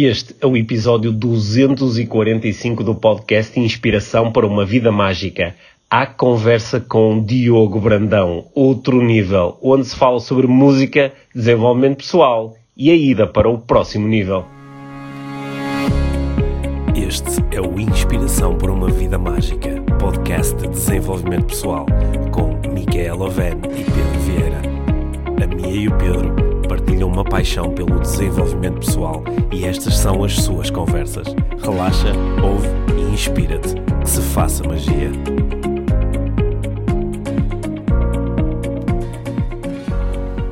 Este é o episódio 245 do podcast Inspiração para uma Vida Mágica. Há conversa com Diogo Brandão, outro nível, onde se fala sobre música, desenvolvimento pessoal e a ida para o próximo nível. Este é o Inspiração para uma Vida Mágica, podcast de desenvolvimento pessoal, com Micaela Oven e Pedro Vieira. A Mia e o Pedro partilham uma paixão pelo desenvolvimento pessoal e estas são as suas conversas. Relaxa, ouve e inspira-te. Que se faça magia.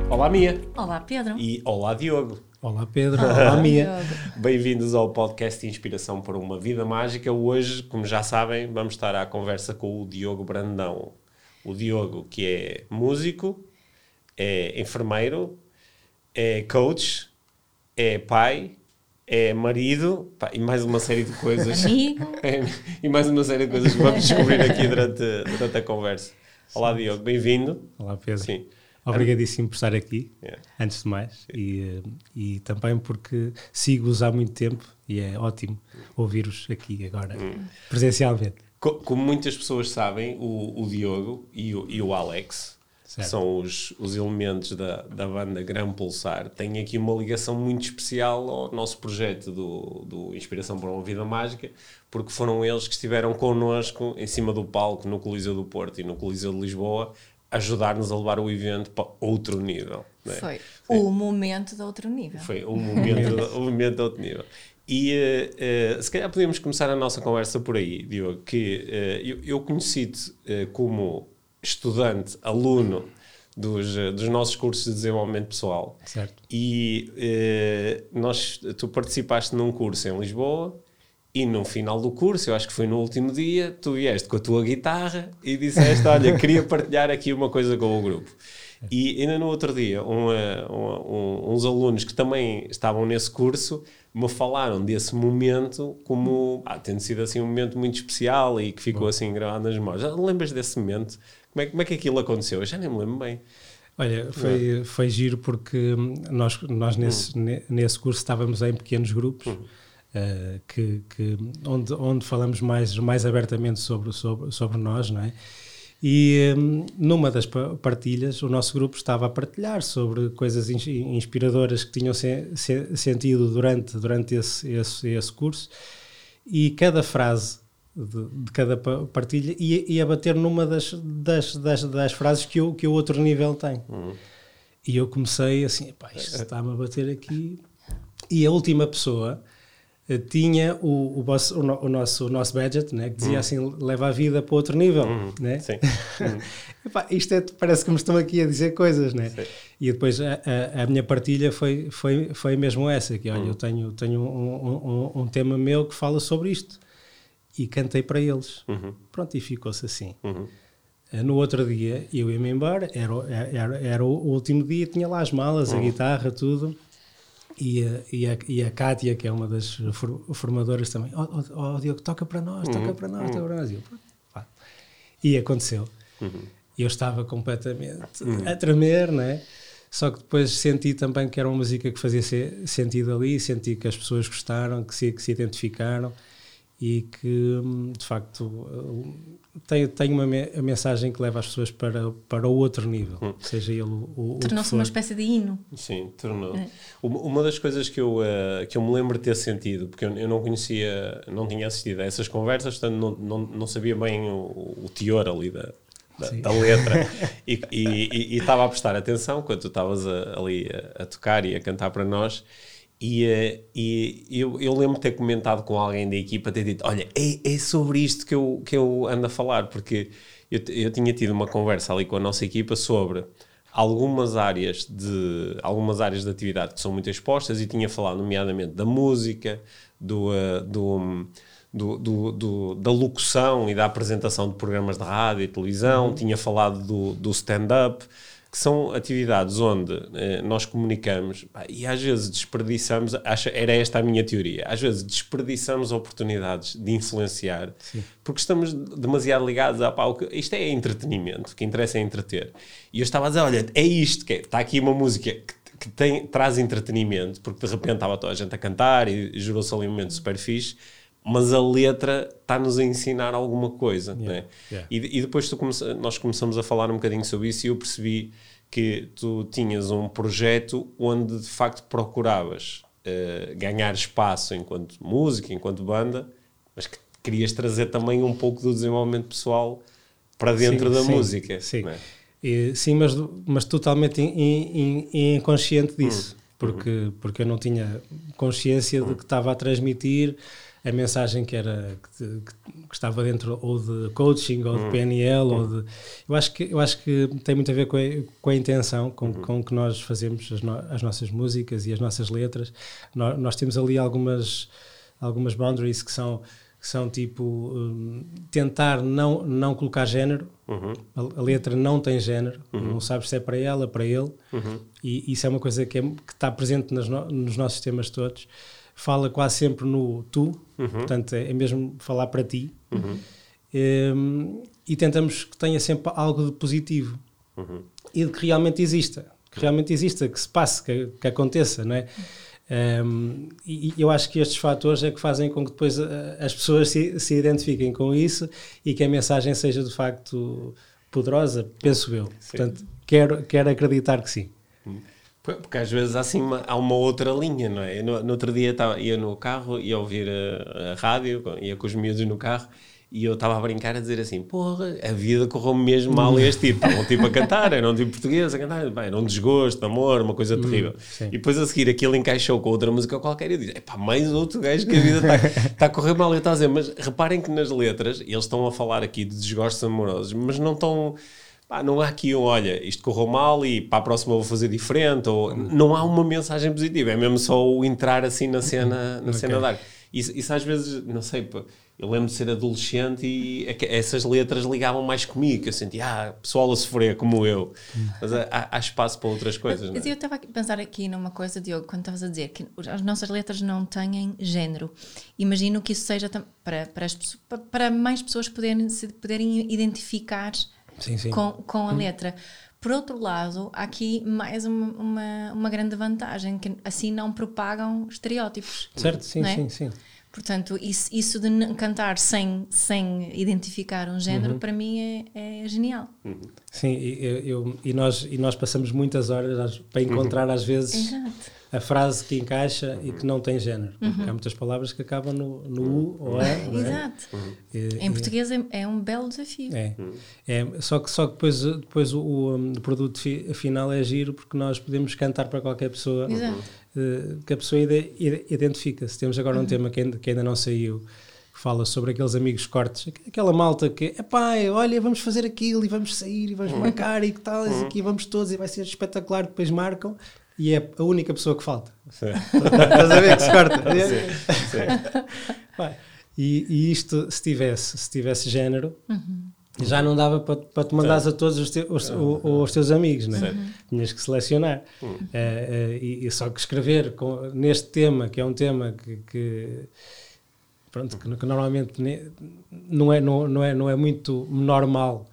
Olá, Mia. Olá, Pedro. E olá, Diogo. Olá, Pedro. Olá, olá Mia. Bem-vindos ao podcast Inspiração para uma Vida Mágica. Hoje, como já sabem, vamos estar à conversa com o Diogo Brandão. O Diogo, que é músico, é enfermeiro, é coach, é pai, é marido pá, e mais uma série de coisas. Amigo. É, e mais uma série de coisas que vamos descobrir aqui durante, durante a conversa. Olá, Diogo, bem-vindo. Olá, Pedro. Sim. Obrigadíssimo por estar aqui, yeah. antes de mais, e, eh, e também porque sigo-os há muito tempo e é ótimo ouvir-os aqui agora, hum. presencialmente. Como muitas pessoas sabem, o, o Diogo e o, e o Alex que são os, os elementos da, da banda Gran Pulsar, têm aqui uma ligação muito especial ao nosso projeto do, do Inspiração para uma Vida Mágica, porque foram eles que estiveram connosco em cima do palco no Coliseu do Porto e no Coliseu de Lisboa, ajudar-nos a levar o evento para outro nível. É? Foi o momento de outro nível. Foi o momento, o momento de outro nível. E uh, uh, se calhar podíamos começar a nossa conversa por aí, Diogo, que uh, eu, eu conheci-te como estudante, aluno dos, dos nossos cursos de desenvolvimento pessoal. Certo. E eh, nós, tu participaste num curso em Lisboa e no final do curso, eu acho que foi no último dia, tu vieste com a tua guitarra e disseste: Olha, queria partilhar aqui uma coisa com o grupo. E ainda no outro dia, uma, uma, um, uns alunos que também estavam nesse curso me falaram desse momento como ah, tendo sido assim um momento muito especial e que ficou Bom. assim gravado nas memórias. Já lembras desse momento? Como é, como é que aquilo aconteceu? Eu já nem me lembro bem. Olha, foi, foi giro porque nós, nós nesse, uhum. nesse curso estávamos em pequenos grupos uhum. uh, que, que, onde, onde falamos mais, mais abertamente sobre, sobre, sobre nós, não é? E um, numa das partilhas, o nosso grupo estava a partilhar sobre coisas inspiradoras que tinham se, se, sentido durante, durante esse, esse, esse curso, e cada frase de, de, cada partilha e, e a bater numa das, das, das, das, frases que o, que outro nível tem. Uhum. E eu comecei assim, pá, isto é, é. está-me a bater aqui. E a última pessoa uh, tinha o, o, boss, o, no, o, nosso, o nosso budget, né, que dizia uhum. assim, leva a vida para outro nível. Uhum. Né? Sim. Epá, isto é, parece que me estão aqui a dizer coisas, né? Sim. E depois a, a, a, minha partilha foi, foi, foi mesmo essa, que olha, eu tenho, tenho um, um, um tema meu que fala sobre isto e cantei para eles. Uhum. Pronto, e ficou-se assim. Uhum. Eh, no outro dia eu ia-me embora, era, era, era o último dia, tinha lá as malas, uhum. a guitarra, tudo. E a, e, a, e a Kátia, que é uma das formadoras também, ó oh, oh, oh, Diogo, toca para nós, toca uhum. para nós, toca para nós. E, eu, e aconteceu. Uhum. Eu estava completamente uhum. a tremer, né? Só que depois senti também que era uma música que fazia sentido ali, senti que as pessoas gostaram, que se, que se identificaram e que de facto tem, tem uma me a mensagem que leva as pessoas para, para o outro nível, hum. seja ele o, Tornou-se uma espécie de hino. Sim, tornou. É. Uma das coisas que eu, uh, que eu me lembro de ter sentido, porque eu, eu, não conhecia, não tinha assistido a essas conversas, portanto não, não, não sabia bem o, o teor ali da, da, da, letra e estava a prestar atenção quando tu estavas ali a, a, tocar e a cantar para nós e, uh, e eu, eu lembro de ter comentado com alguém da equipa, ter dito: Olha, é, é sobre isto que eu, que eu ando a falar, porque eu, eu tinha tido uma conversa ali com a nossa equipa sobre algumas áreas de algumas áreas de atividade que são muito expostas e tinha falado nomeadamente da música, do, uh, do, do, do, da locução e da apresentação de programas de rádio e televisão, uhum. tinha falado do, do stand-up que são atividades onde eh, nós comunicamos e às vezes desperdiçamos, acho, era esta a minha teoria, às vezes desperdiçamos oportunidades de influenciar Sim. porque estamos demasiado ligados a pá, isto é entretenimento, o que interessa é entreter. E eu estava a dizer, olha, é isto, que é, está aqui uma música que que tem, traz entretenimento, porque de repente estava toda a gente a cantar e, e gerou-se ali um momento super fixe, mas a letra está-nos a ensinar alguma coisa. Yeah, né? yeah. E, e depois tu come, nós começamos a falar um bocadinho sobre isso e eu percebi que tu tinhas um projeto onde de facto procuravas uh, ganhar espaço enquanto música, enquanto banda, mas que querias trazer também um pouco do desenvolvimento pessoal para dentro Sim, da sim, música. Sim, né? E, sim mas, mas totalmente in- in- inconsciente disso, Hum. porque, porque eu não tinha consciência de que estava a transmitir a mensagem que era que, que estava dentro ou de coaching ou de PNL ou de eu acho que eu acho que tem muito a ver com a, com a intenção com, com que nós fazemos as, no- as nossas músicas e as nossas letras. Nós, nós temos ali algumas algumas boundaries que são que são tipo hum, tentar não não colocar género. A, a letra não tem género não sabes se é para ela para ele. E isso é uma coisa que, é- que está presente no- nos nossos temas todos fala quase sempre no tu portanto é, é mesmo falar para ti. Hum, e tentamos que tenha sempre algo de positivo. E de que realmente exista, que realmente exista, que se passe, que, que aconteça, não é? Um, e e eu acho que estes fatores é que fazem com que depois eh, as pessoas se, se identifiquem com isso e que a mensagem seja de facto poderosa, penso eu. Portanto, quero, quero acreditar que sim. Porque às vezes há, assim, uma, há uma outra linha, não é? Eu No, no outro dia estava, ia no carro, ia ouvir a, a rádio, ia com os miúdos no carro e eu estava a brincar a dizer assim: Porra, a vida correu mesmo mal a este tipo. Era um tipo a cantar, era um tipo português a cantar, bem, era um desgosto, amor, uma coisa terrível. sim. E depois a seguir aquilo encaixou com outra música qualquer e eu disse: Epá, mais outro gajo que a vida está tá a correr mal. Eu estava a dizer, mas reparem que nas letras eles estão a falar aqui de desgostos amorosos, mas não estão. Pá, não há aqui um, olha, isto correu mal e para a próxima vou fazer diferente, ou não há uma mensagem positiva, é mesmo só o entrar assim na cena, na cena da arte. Isso, isso às vezes, não sei, pá, eu lembro de ser adolescente e é que essas letras ligavam mais comigo, que eu sentia, ah, pessoal a sofrer como eu, mas há, há espaço para outras coisas, não Mas é? eu estava a pensar aqui numa coisa, Diogo, quando estavas a dizer que as nossas letras não têm género. Imagino que isso seja para, para, as para mais pessoas poderem, se poderem identificar Sim, sim. com, com a letra. Por outro lado, há aqui mais uma, uma, uma grande vantagem, que assim não propagam estereótipos. Certo? Sim, é? sim, sim. Portanto, isso, isso de cantar sem, sem identificar um género, para mim é, é genial. Sim, e, eu, eu- e, nós, e nós passamos muitas horas para encontrar às vezes Exato. A frase que encaixa e que não tem género. Porque há muitas palavras que acabam no, no U ou E. não é? Exato. E- Em português é, é um belo desafio. É, é só que, só que depois, depois o, o, um, o produto fi- final é giro porque nós podemos cantar para qualquer pessoa eh, que a pessoa ide- ide- identifica-se. Temos agora um tema que ainda, que ainda não saiu que fala sobre aqueles amigos cortes, aqu- aquela malta que é pai, olha, vamos fazer aquilo e vamos sair e vamos marcar e que tal, e aqui vamos todos e vai ser espetacular. Depois marcam e é a única pessoa que falta. Sim. Estás a ver que se corta? Sim. Pá, E, e isto, se tivesse, se tivesse género, já não dava para, para te mandares a todos os, te- os, o- os teus amigos, né? tinhas que selecionar. Eh, eh, e, e só que escrever com- neste tema, que é um tema que, que, pronto, que, que normalmente ne- não é, não, não, é, não é muito normal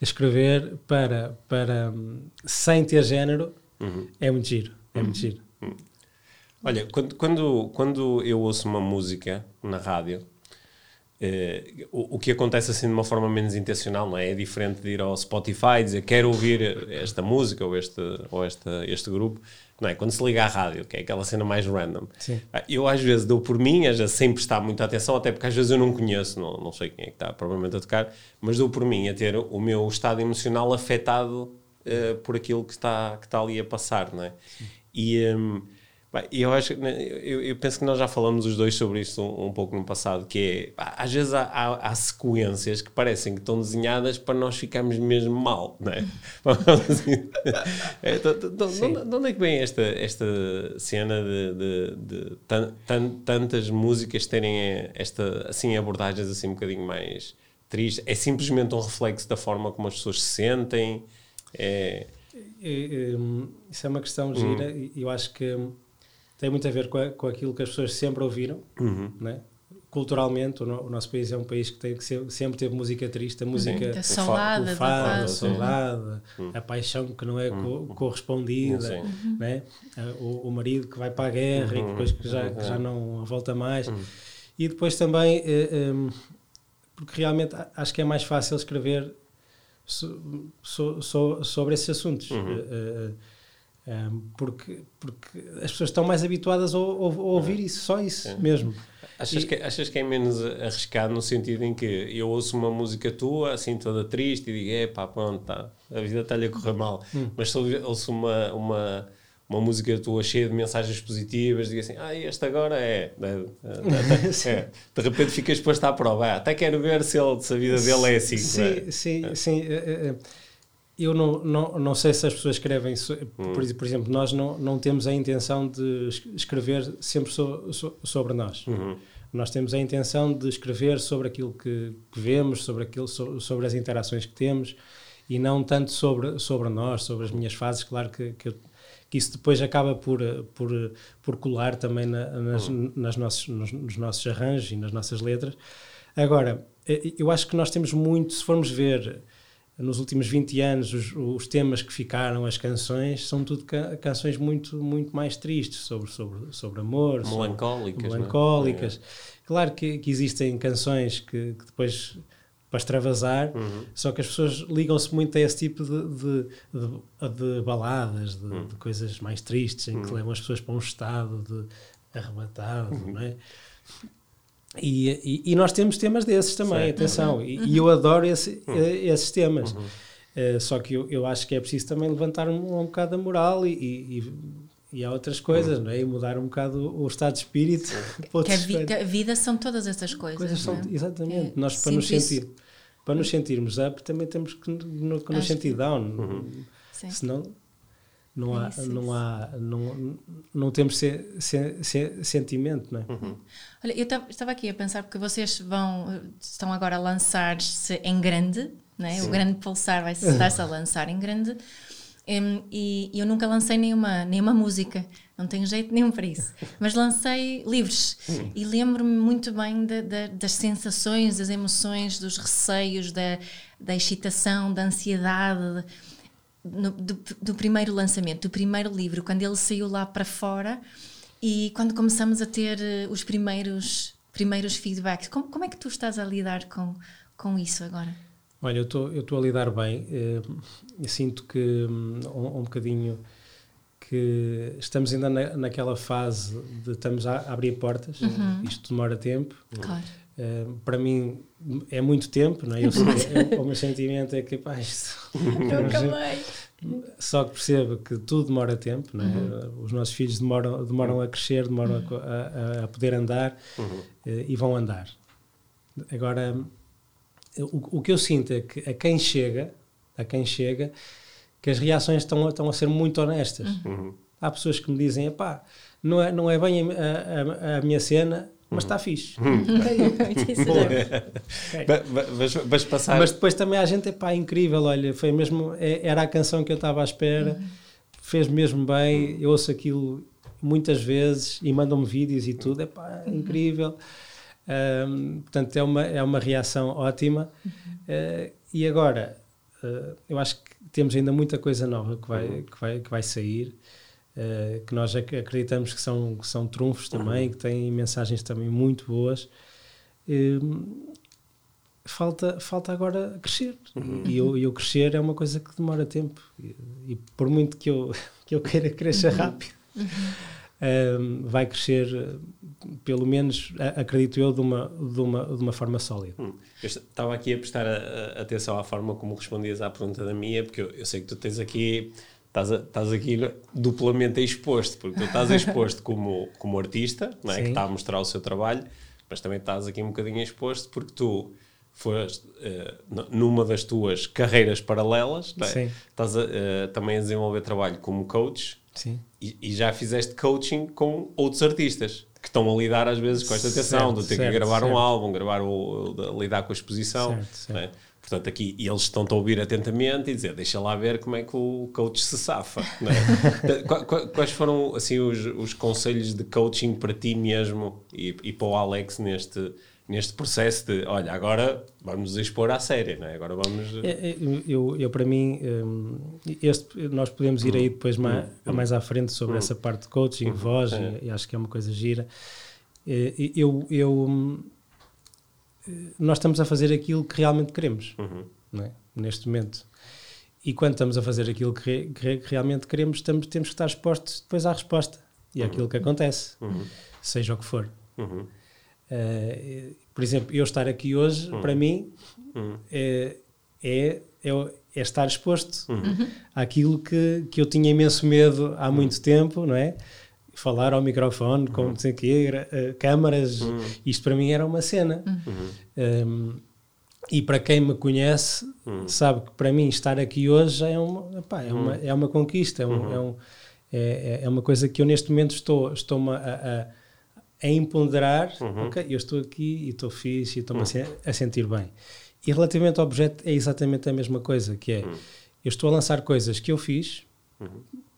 escrever para, para hum, sem ter género, é muito giro. É muito giro. Olha, quando, quando, quando eu ouço uma música na rádio, eh, o, o que acontece assim de uma forma menos intencional, não é? É diferente de ir ao Spotify e dizer quero ouvir esta música ou este, ou esta, este grupo, não é? Quando se liga à rádio, que é aquela cena mais random. Sim. Ah, Eu às vezes dou por mim, às vezes sem prestar muita atenção, até porque às vezes eu não conheço, não, não sei quem é que está provavelmente a tocar, mas dou por mim a ter o meu estado emocional afetado eh, por aquilo que está, que está ali a passar, não é? E hum, bem, eu acho, né, eu, eu penso que nós já falamos os dois sobre isto um, um pouco no passado, que é, às vezes há, há, há sequências que parecem que estão desenhadas para nós ficarmos mesmo mal, não é? Assim, é, de, de- de- de onde- de onde é que vem esta, esta cena de, de, de tan- tan- tantas músicas terem eh, esta, assim, abordagens assim um bocadinho mais tristes? É simplesmente um reflexo da forma como as pessoas se sentem? É, E, hum, isso é uma questão gira e eu acho que hum, tem muito a ver com, a- com aquilo que as pessoas sempre ouviram, né? culturalmente, o, no, o, nosso país é um país que, tem, que sempre teve música triste, a música saudade, o fado, a saudade, uhum. a paixão que não é uhum. correspondida, uhum. né? o, o, marido que vai para a guerra e depois que já, que já não volta mais. E depois também, eh, eh, porque realmente acho que é mais fácil escrever so, so, so, sobre esses assuntos. Uh, um, porque, porque as pessoas estão mais habituadas a, a, a ouvir isso, só isso é. mesmo. Achas, e, que, achas que é menos arriscado no sentido em que eu ouço uma música tua, assim toda triste, e digo, é pá, pronto, tá, a vida está-lhe a correr mal. Hum. Mas se ouço uma, uma, uma música tua cheia de mensagens positivas, digo assim, ah, este agora é. é, é. De repente ficas posto à prova. Ah, até quero ver se, ele, se a vida dele é assim. Sim, é? sim, é. sim. É, é, eu não, não, não sei se as pessoas escrevem, hum. por, por, exemplo, nós não, não temos a intenção de escrever sempre so, so, sobre nós. Uhum. Nós temos a intenção de escrever sobre aquilo que, que vemos, sobre, aquilo, sobre as interações que temos e não tanto sobre, sobre nós, sobre as minhas fases. Claro que, que, que isso depois acaba por, por, por colar também na, nas, uhum. nas nossos, nos, nos nossos arranjos e nas nossas letras. Agora, eh, eu acho que nós temos muito, se formos ver nos últimos 20 anos, os, os, temas que ficaram, as canções, são tudo ca canções muito, muito mais tristes, sobre, sobre, sobre amor. Melancólicas. Sobre, melancólicas. É? Claro que, que, existem canções que, que depois para extravasar, uhum. só que as pessoas ligam-se muito a esse tipo de, de, de, de baladas, de, uhum. de, coisas mais tristes, em que uhum. levam as pessoas para um estado de arrebatado, uhum. não é? E, e, e, nós temos temas desses também, certo. atenção, uhum. e, e, eu adoro esse, uhum. Eh, esses temas. Uhum. Uh, só que eu, eu acho que é preciso também levantar um, um bocado a moral e, e, há outras coisas, uhum. não é? E mudar um bocado o, estado de espírito. que a, vi, a, vida são todas essas coisas. coisas são, é? Exatamente. É nós, para nos, sentir, para nos sentirmos up, também temos que, que nos sentir down. Uhum. Senão não há, isso, não, há não, não temos se, se, se, sentimento, não é? Uhum. Olha, eu estava aqui a pensar porque vocês vão estão agora a lançar-se em grande, não é? O grande pulsar vai estar-se a lançar em grande. Um, e, e, eu nunca lancei nenhuma, nenhuma música, não tenho jeito nenhum para isso. Mas lancei livros uhum. e lembro-me muito bem de, de, das sensações, das emoções, dos receios, da, da excitação, da ansiedade no, do, do, primeiro lançamento, do primeiro livro, quando ele saiu lá para fora e quando começamos a ter uh, os primeiros, primeiros feedbacks. Como, como é que tu estás a lidar com, com isso agora? Olha, eu estou a lidar bem. Uh, sinto que um, um bocadinho que estamos ainda na, naquela fase de estamos a abrir portas, uhum. isto demora tempo. Claro. Uh, para mim é muito tempo, não é? Eu, é, o meu sentimento é que pá, isto, nunca mais. Só que percebo que tudo demora tempo, não é? Uhum. Os nossos filhos demoram, demoram a crescer, demoram uhum. a, a, poder andar uhum. uh, e vão andar. Agora, o, o que eu sinto é que a quem chega, a quem chega, que as reações estão, estão a ser muito honestas. Uhum. Há pessoas que me dizem, pá, não é, não é bem a, a, a minha cena, mas está fixe. Hum. Vais passar. Mas depois também a gente, é pá, incrível, olha, foi mesmo, é, era a canção que eu estava à espera, uhum. fez mesmo bem, eu ouço aquilo muitas vezes e mandam-me vídeos e tudo, é pá, uhum. incrível. Um, portanto, é uma, é uma reação ótima. Uh, e agora, uh, eu acho que temos ainda muita coisa nova que vai, uhum. que vai, que vai sair. Uh, que nós acreditamos que são, que são trunfos também, que têm mensagens também muito boas. Uh, falta, falta agora crescer. Uhum. E eu, eu crescer é uma coisa que demora tempo. E, e por muito que eu, que eu queira crescer uhum. rápido, uhum. vai crescer, pelo menos, acredito eu, de uma, de uma, de uma forma sólida. Hum. Eu estava aqui a prestar a, a atenção à forma como respondias à pergunta da minha, porque eu, eu sei que tu tens aqui estás, a, estás aqui duplamente exposto, porque tu estás exposto como, como artista, não é? que está a mostrar o seu trabalho, mas também estás aqui um bocadinho exposto porque tu foste uh, numa das tuas carreiras paralelas, é? estás a, uh, também a desenvolver trabalho como coach e, e, já fizeste coaching com outros artistas que estão a lidar às vezes com esta tensão certo, de ter certo, que gravar certo. um álbum, gravar o, lidar com a exposição. É? Portanto, aqui eles estão-te a ouvir atentamente e dizer, deixa lá ver como é que o coach se safa. É? Quais foram assim, os, os conselhos de coaching para ti mesmo e, e para o Alex neste, neste processo de, olha, agora vamos expor à série, não é? Agora vamos... É, é, eu, eu para mim, hum, este, nós podemos ir aí depois mais, uhum. mais à frente sobre uhum. essa parte de coaching, uhum. voz, é. e, acho que é uma coisa gira. Eu, eu, hum, nós estamos a fazer aquilo que realmente queremos, é? neste momento. E quando estamos a fazer aquilo que, que, que realmente queremos, estamos, temos que estar expostos depois à resposta e àquilo que acontece, seja o que for. Uh, por exemplo, eu estar aqui hoje, uhum. para mim, uhum. é, é, é, é, estar exposto uhum. àquilo que, que eu tinha imenso medo há uhum. muito tempo, não é? Falar ao microfone, com não sei quê, uh, câmaras, uhum. isto para mim era uma cena. Um, e para quem me conhece, sabe que para mim estar aqui hoje é uma, epá, é uma, é uma conquista, é, um, é, um, é, é, uma coisa que eu neste momento estou, estou a, a a empoderar, uhum. ok, eu estou aqui e estou fixe e estou-me uhum. a sentir bem. E relativamente ao objeto é exatamente a mesma coisa, que é, uhum. eu estou a lançar coisas que eu fiz, uhum.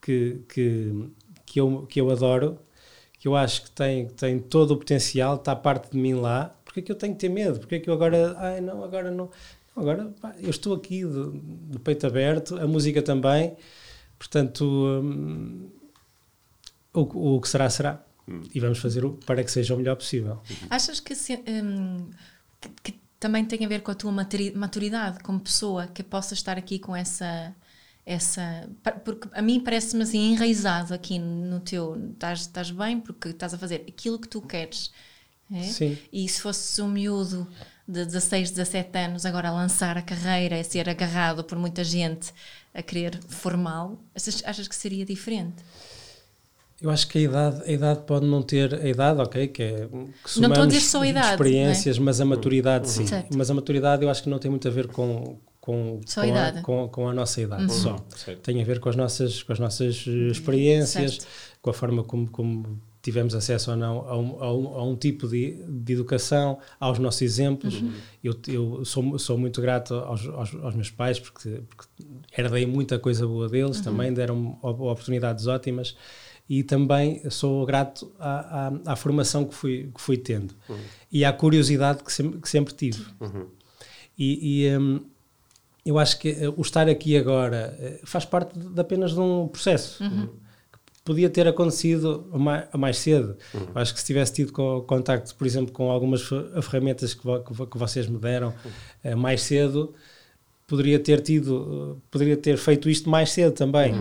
que, que, que, eu, que eu adoro, que eu acho que tem, tem todo o potencial, está parte de mim lá, porque é que eu tenho que ter medo? Porque é que eu agora, ai não, agora não, agora pá, eu estou aqui de, de, peito aberto, a música também, portanto, hum, o, o que será, será. E vamos fazer para que seja o melhor possível. Achas que, se, um, que, que, também tem a ver com a tua maturidade como pessoa, que possa estar aqui com essa. essa porque a mim parece-me assim enraizado aqui no teu. Estás, estás bem porque estás a fazer aquilo que tu queres. É? Sim. E se fosses um miúdo de 16, 17 anos agora a lançar a carreira, a ser agarrado por muita gente a querer formal, achas, achas que seria diferente? Eu acho que a idade, a idade pode não ter a idade, ok, que é que não estou a dizer só a idade, experiências, é? mas a maturidade sim. Certo. Mas a maturidade eu acho que não tem muito a ver com com, com, a, a com, com, a nossa idade uhum. só. Certo. Tem a ver com as nossas com as nossas eh, experiências, certo. com a forma como, como tivemos acesso ou não a um, a um, a um tipo de, de, educação, aos nossos exemplos. Uhum. Eu, eu sou, sou muito grato aos, aos, aos meus pais porque, porque herdei muita coisa boa deles, uhum. também deram oportunidades ótimas e também sou grato à, à, à formação que fui, que fui tendo uhum. e à curiosidade que sempre, que sempre tive. Uhum. E, e um, eu acho que uh, o estar aqui agora uh, faz parte de, apenas de um processo. Uhum. Podia ter acontecido mais, mais cedo. Acho que se tivesse tido contacto, por exemplo, com algumas ferramentas que, vo, que, que vocês me deram uh, mais cedo, poderia ter tido, poderia ter feito isto mais cedo também.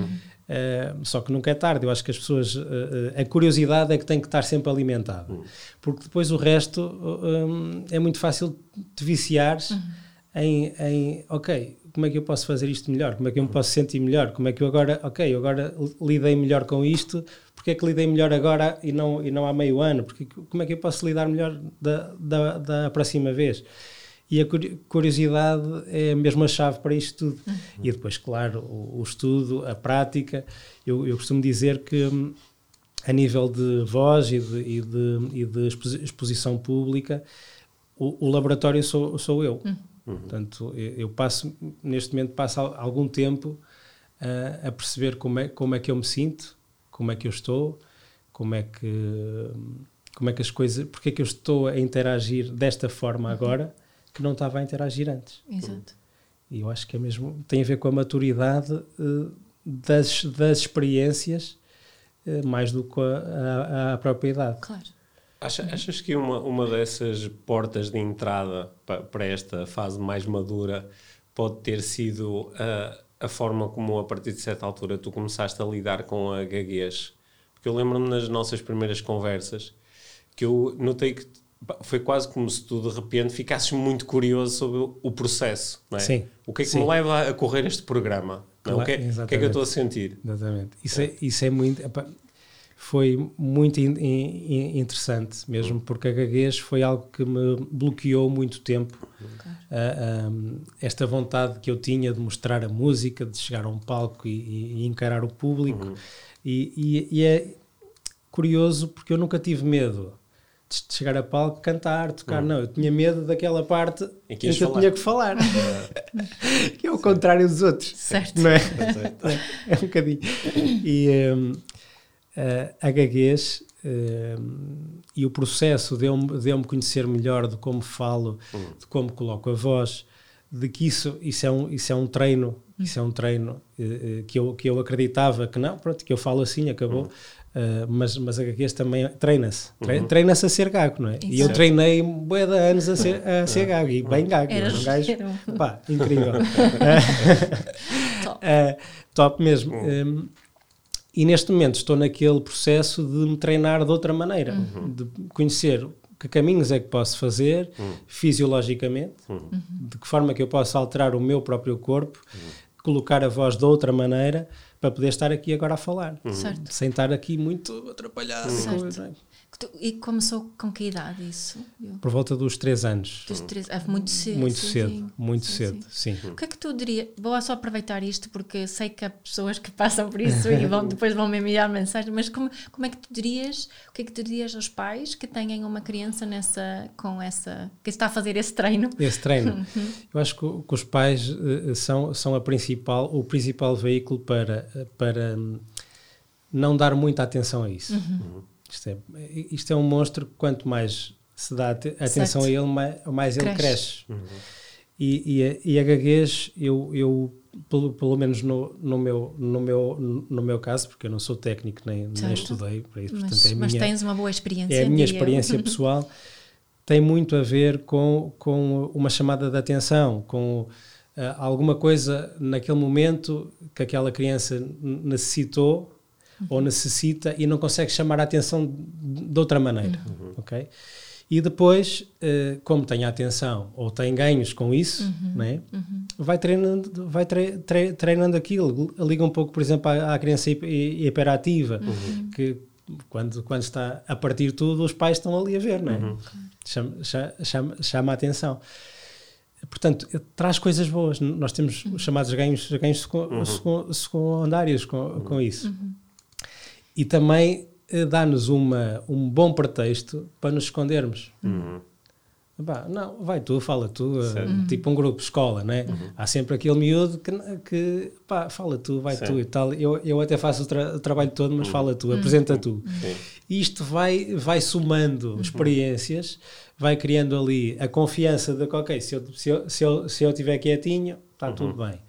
Uh, só que nunca é tarde. Eu acho que as pessoas. Uh, a curiosidade é que tem que estar sempre alimentada. Uhum. Porque depois o resto um, é muito fácil te viciares uhum. em, em. Ok, como é que eu posso fazer isto melhor? Como é que eu me posso sentir melhor? Como é que eu agora. Ok, eu agora lidei melhor com isto. Porque é que lidei melhor agora e não, e não há meio ano? Porque, como é que eu posso lidar melhor da, da, da próxima vez? E a curiosidade é mesmo a chave para isto tudo. Uhum. E depois, claro, o, o, estudo, a prática. Eu, eu costumo dizer que hum, a nível de voz e de, e de, e de exposição pública, o, o, laboratório sou, sou eu. Uhum. Portanto, eu passo, neste momento, passo algum tempo a, a perceber como é, como é que eu me sinto, como é que eu estou, como é que, como é que as coisas, porque é que eu estou a interagir desta forma uhum. agora que não estava a interagir antes. Exato. E eu acho que é mesmo, tem a ver com a maturidade uh, das, das experiências uh, mais do que a, a, a própria idade. Claro. Acha, achas que uma, uma dessas portas de entrada para, para esta fase mais madura pode ter sido a, a forma como, a partir de certa altura, tu começaste a lidar com a gaguez? Porque eu lembro-me nas nossas primeiras conversas que eu notei que foi quase como se tu de repente ficasses muito curioso sobre o processo, não é? Sim. O que é que sim. me leva a correr este programa? Claro, o, que é, o, que é, que eu estou a sentir? Exatamente. Isso é, isso é muito. foi muito in, in, interessante mesmo, porque a gaguez foi algo que me bloqueou muito tempo. Uh, um, esta vontade que eu tinha de mostrar a música, de chegar a um palco e, e encarar o público. Uhum. E, e, e é curioso porque eu nunca tive medo de chegar a palco, cantar, tocar. Não, eu tinha medo daquela parte em que, em que eu falar. tinha que falar. que é o contrário dos outros. Certo. Não é? é um bocadinho. E um, a gaguez um, e o processo de eu, de eu me conhecer melhor de como falo, de como coloco a voz, de que isso, isso, é, um, isso é um treino, isso é um treino uh, que, eu, que eu acreditava que não, pronto, que eu falo assim, acabou. Uh, mas, mas a gaguez também treina-se. Uhum. Treina-se a ser gago, não é? E eu treinei bué de anos a ser, a ser gago e bem gago. Era um gajo, pá, incrível. Top. Uh, top mesmo. Um, e neste momento estou naquele processo de me treinar de outra maneira, de conhecer que caminhos é que posso fazer fisiologicamente, de que forma que eu posso alterar o meu próprio corpo, colocar a voz de outra maneira para poder estar aqui agora a falar, Certo. sem estar aqui muito atrapalhado. Certo. É? E começou com que idade isso? Por volta dos três anos. Dos três- ah, muito cedo. Muito sim, cedo, sim. muito Sim, cedo, sim. sim. O que é que tu dirias? Vou só aproveitar isto porque sei que há pessoas que passam por isso e vão, depois vão me enviar mensagem, mas como, como é que tu dirias, o que é que tu dirias aos pais que tenham uma criança nessa, com essa, que está a fazer esse treino? Esse treino. Uhum. Eu acho que, que os pais eh, são, são a principal, o principal veículo para, para hum, não dar muita atenção a isso. Uhum. Isto, é, isto é um monstro que quanto mais se dá ate- atenção Certo. a ele, mais, mais ele Cresce. cresce. E, e, a, e a gaguez, eu, eu pelo, pelo menos no, no, meu, no, meu, no meu caso, porque eu não sou técnico nem, nem estudei para isso, Mas, portanto é a mas minha, tens uma boa experiência. é a minha diria eu. experiência pessoal tem muito a ver com, com uma chamada de atenção, com ah, alguma coisa naquele momento que aquela criança n- necessitou ou necessita e não consegue chamar a atenção de, de outra maneira, ok? E depois, eh, como tem a atenção ou tem ganhos com isso, né? vai treinando, vai tre- tre- treinando aquilo. Liga um pouco, por exemplo, à, à criança hi- hi- hiperativa, que quando, quando está a partir tudo, os pais estão ali a ver, não é? Chama, cha- chama, chama a atenção. Portanto, eh, traz coisas boas. Nós temos os chamados ganhos, ganhos seco- seco- secundários com, com isso. E também eh, dá-nos uma, um bom pretexto para nos escondermos. Pá, não, vai tu, fala tu, eh, tipo um grupo, escola, né? Há sempre aquele miúdo que, que pá, fala tu, vai Sim. tu e tal. Eu, eu até faço o, tra- o trabalho todo, mas fala tu, apresenta tu. Sim. E isto vai, vai somando experiências, vai criando ali a confiança de que, ok, se eu, se eu, se eu, se eu estiver quietinho, está tudo bem.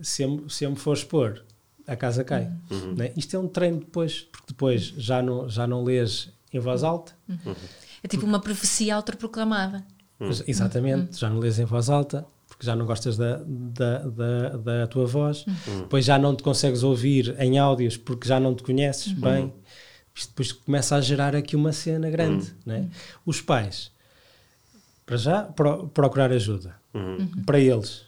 Se, eu, se eu me for expor, a casa cai. né? Isto é um treino depois, porque depois já não, já não lês em voz alta, É tipo uma profecia autoproclamada. Mas, Exatamente, já não lês em voz alta, porque já não gostas da, da, da, da tua voz, depois já não te consegues ouvir em áudios porque já não te conheces bem. Isto depois começa a gerar aqui uma cena grande. Né? Os pais, para já, pro- procurar ajuda. Para eles.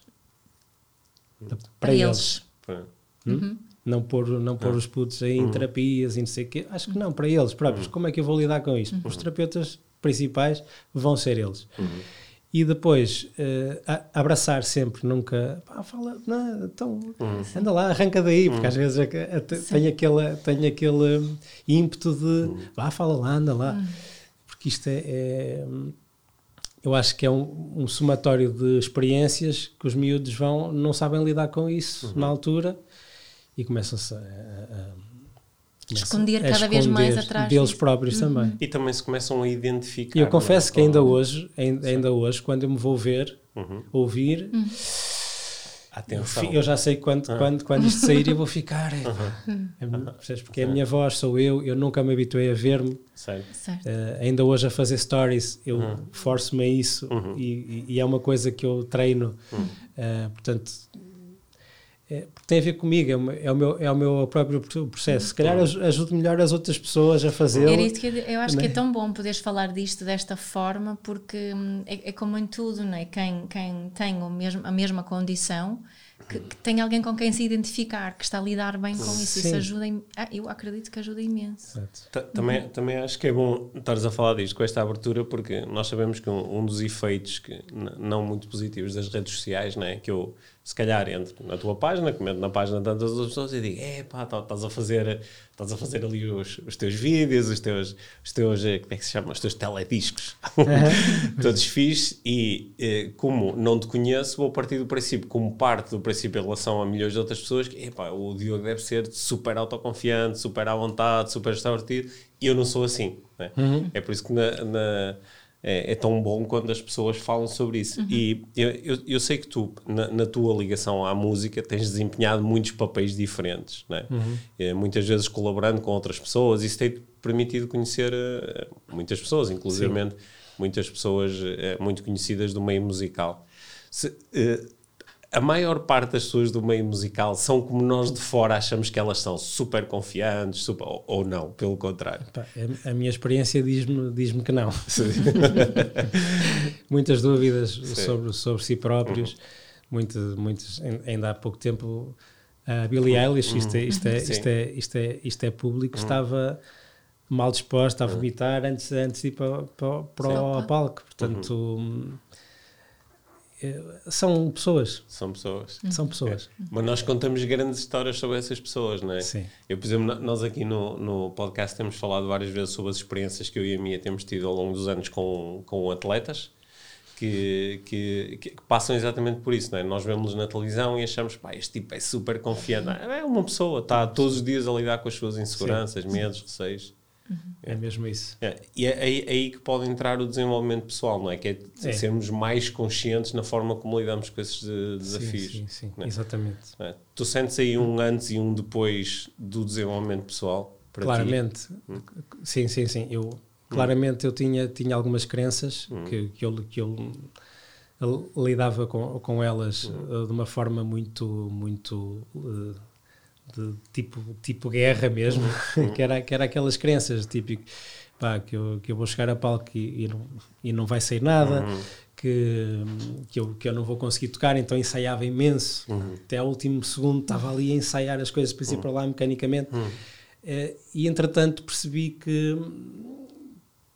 Para, Para eles. eles. Hum? Não pôr, não pôr os putos aí em terapias e não sei o quê. Acho que não, para eles próprios. Como é que eu vou lidar com isto? Os terapeutas principais vão ser eles. E depois eh, a- abraçar sempre, nunca pá, fala, não, então anda lá, arranca daí, porque às vezes é que- até tem aquele, tem aquele hum, ímpeto de vá, fala lá, anda lá, porque isto é, é, eu acho que é um, um somatório de experiências que os miúdos vão, não sabem lidar com isso na altura e começam-se a, a- a- começam Esconder a cada vez mais esconder atrás deles disso. próprios também. E também se começam a identificar. E eu é? confesso que Com- ainda hoje, ainda, ainda hoje, quando eu me vou ver, ouvir, Hum. eu, Atenção. eu já sei quando, quando, quando isto sair eu vou ficar. É, percebes? porque é a minha voz, sou eu, eu nunca me habituei a ver-me. Eh, ainda hoje a fazer stories, eu forço-me a isso e, e- e é uma coisa que eu treino. Eh, portanto, é, porque tem a ver comigo, é o, meu- é o meu, é o meu próprio processo. Se calhar aj- ajudo melhor as outras pessoas a. Era isso que eu, eu acho que é né? tão bom poderes falar disto desta forma, porque hum, é, é como em tudo, não é? Quem, quem tem o mesmo, a mesma condição, que, que tem alguém com quem se identificar, que está a lidar bem com isso. Isso Sim. ajuda, im- ah, eu acredito que ajuda imenso. Também, também acho que é bom estares a falar disto com esta abertura, porque nós sabemos que um, um dos efeitos que, n- não muito positivos das redes sociais, né, que eu se calhar entro na tua página, comento na página de tantas outras pessoas e digo: é pá, tá- estás a fazer, estás a fazer ali os, os teus vídeos, os teus, os teus, eh, como é que se chama? Os teus telediscos. Todos fixe. E eh, como não te conheço, vou partir do princípio, como parte do princípio em relação a milhões de outras pessoas, que epá, o Diogo deve ser super autoconfiante, super à vontade, super extrovertido. E eu não sou assim. Né? Uhum. É por isso que na, na é, é, tão bom quando as pessoas falam sobre isso. Uhum. E eu, eu, eu, sei que tu, na, na, tua ligação à música, tens desempenhado muitos papéis diferentes, né? Uhum. É, muitas vezes colaborando com outras pessoas. Isso tem-te permitido conhecer uh, muitas pessoas, inclusive muitas pessoas uh, muito conhecidas do meio musical. Se, uh, a maior parte das pessoas do meio musical são como nós de fora achamos que elas são super confiantes, super, ou, ou não, pelo contrário. A, minha experiência diz-me diz que não. Muitas dúvidas sobre, sobre si próprios, uhum. muito, muitos, ainda há pouco tempo a Billie uhum. Eilish, isto é, isto é, isto é, isto é, isto é público, uhum. estava mal disposta a uhum. vomitar antes, antes de ir para, para, para o palco. Portanto, uhum. É, são pessoas. São pessoas. São pessoas. É. Mas nós contamos grandes histórias sobre essas pessoas, não é? Sim. Eu, por exemplo, nós aqui no, no podcast temos falado várias vezes sobre as experiências que eu e a Mia temos tido ao longo dos anos com, com atletas que, que, que passam exatamente por isso, não é? Nós vemos na televisão e achamos, pá, este tipo é super confiante. É uma pessoa, está todos os dias a lidar com as suas inseguranças, Sim. medos, receios. Uhum. É mesmo isso. É. E é aí, é aí, que pode entrar o desenvolvimento pessoal, não é? Que é, é, sermos mais conscientes na forma como lidamos com esses desafios. Sim, sim, sim. É? exatamente. É? Tu sentes aí um antes e um depois do desenvolvimento pessoal? claramente. Hum? Sim, sim, sim. Eu, claramente eu tinha, tinha algumas crenças hum. que, que, eu, que eu lidava com, com elas hum. de uma forma muito, muito... Uh, de tipo, tipo guerra mesmo, uhum. que, era, que era aquelas crenças típico, pá, que, eu, que eu vou chegar a palco e, e, não, e não vai sair nada, uhum. que, que, eu, que eu não vou conseguir tocar, então ensaiava imenso, uhum. até ao último segundo estava ali a ensaiar as coisas para ir para lá mecanicamente, é, e entretanto percebi que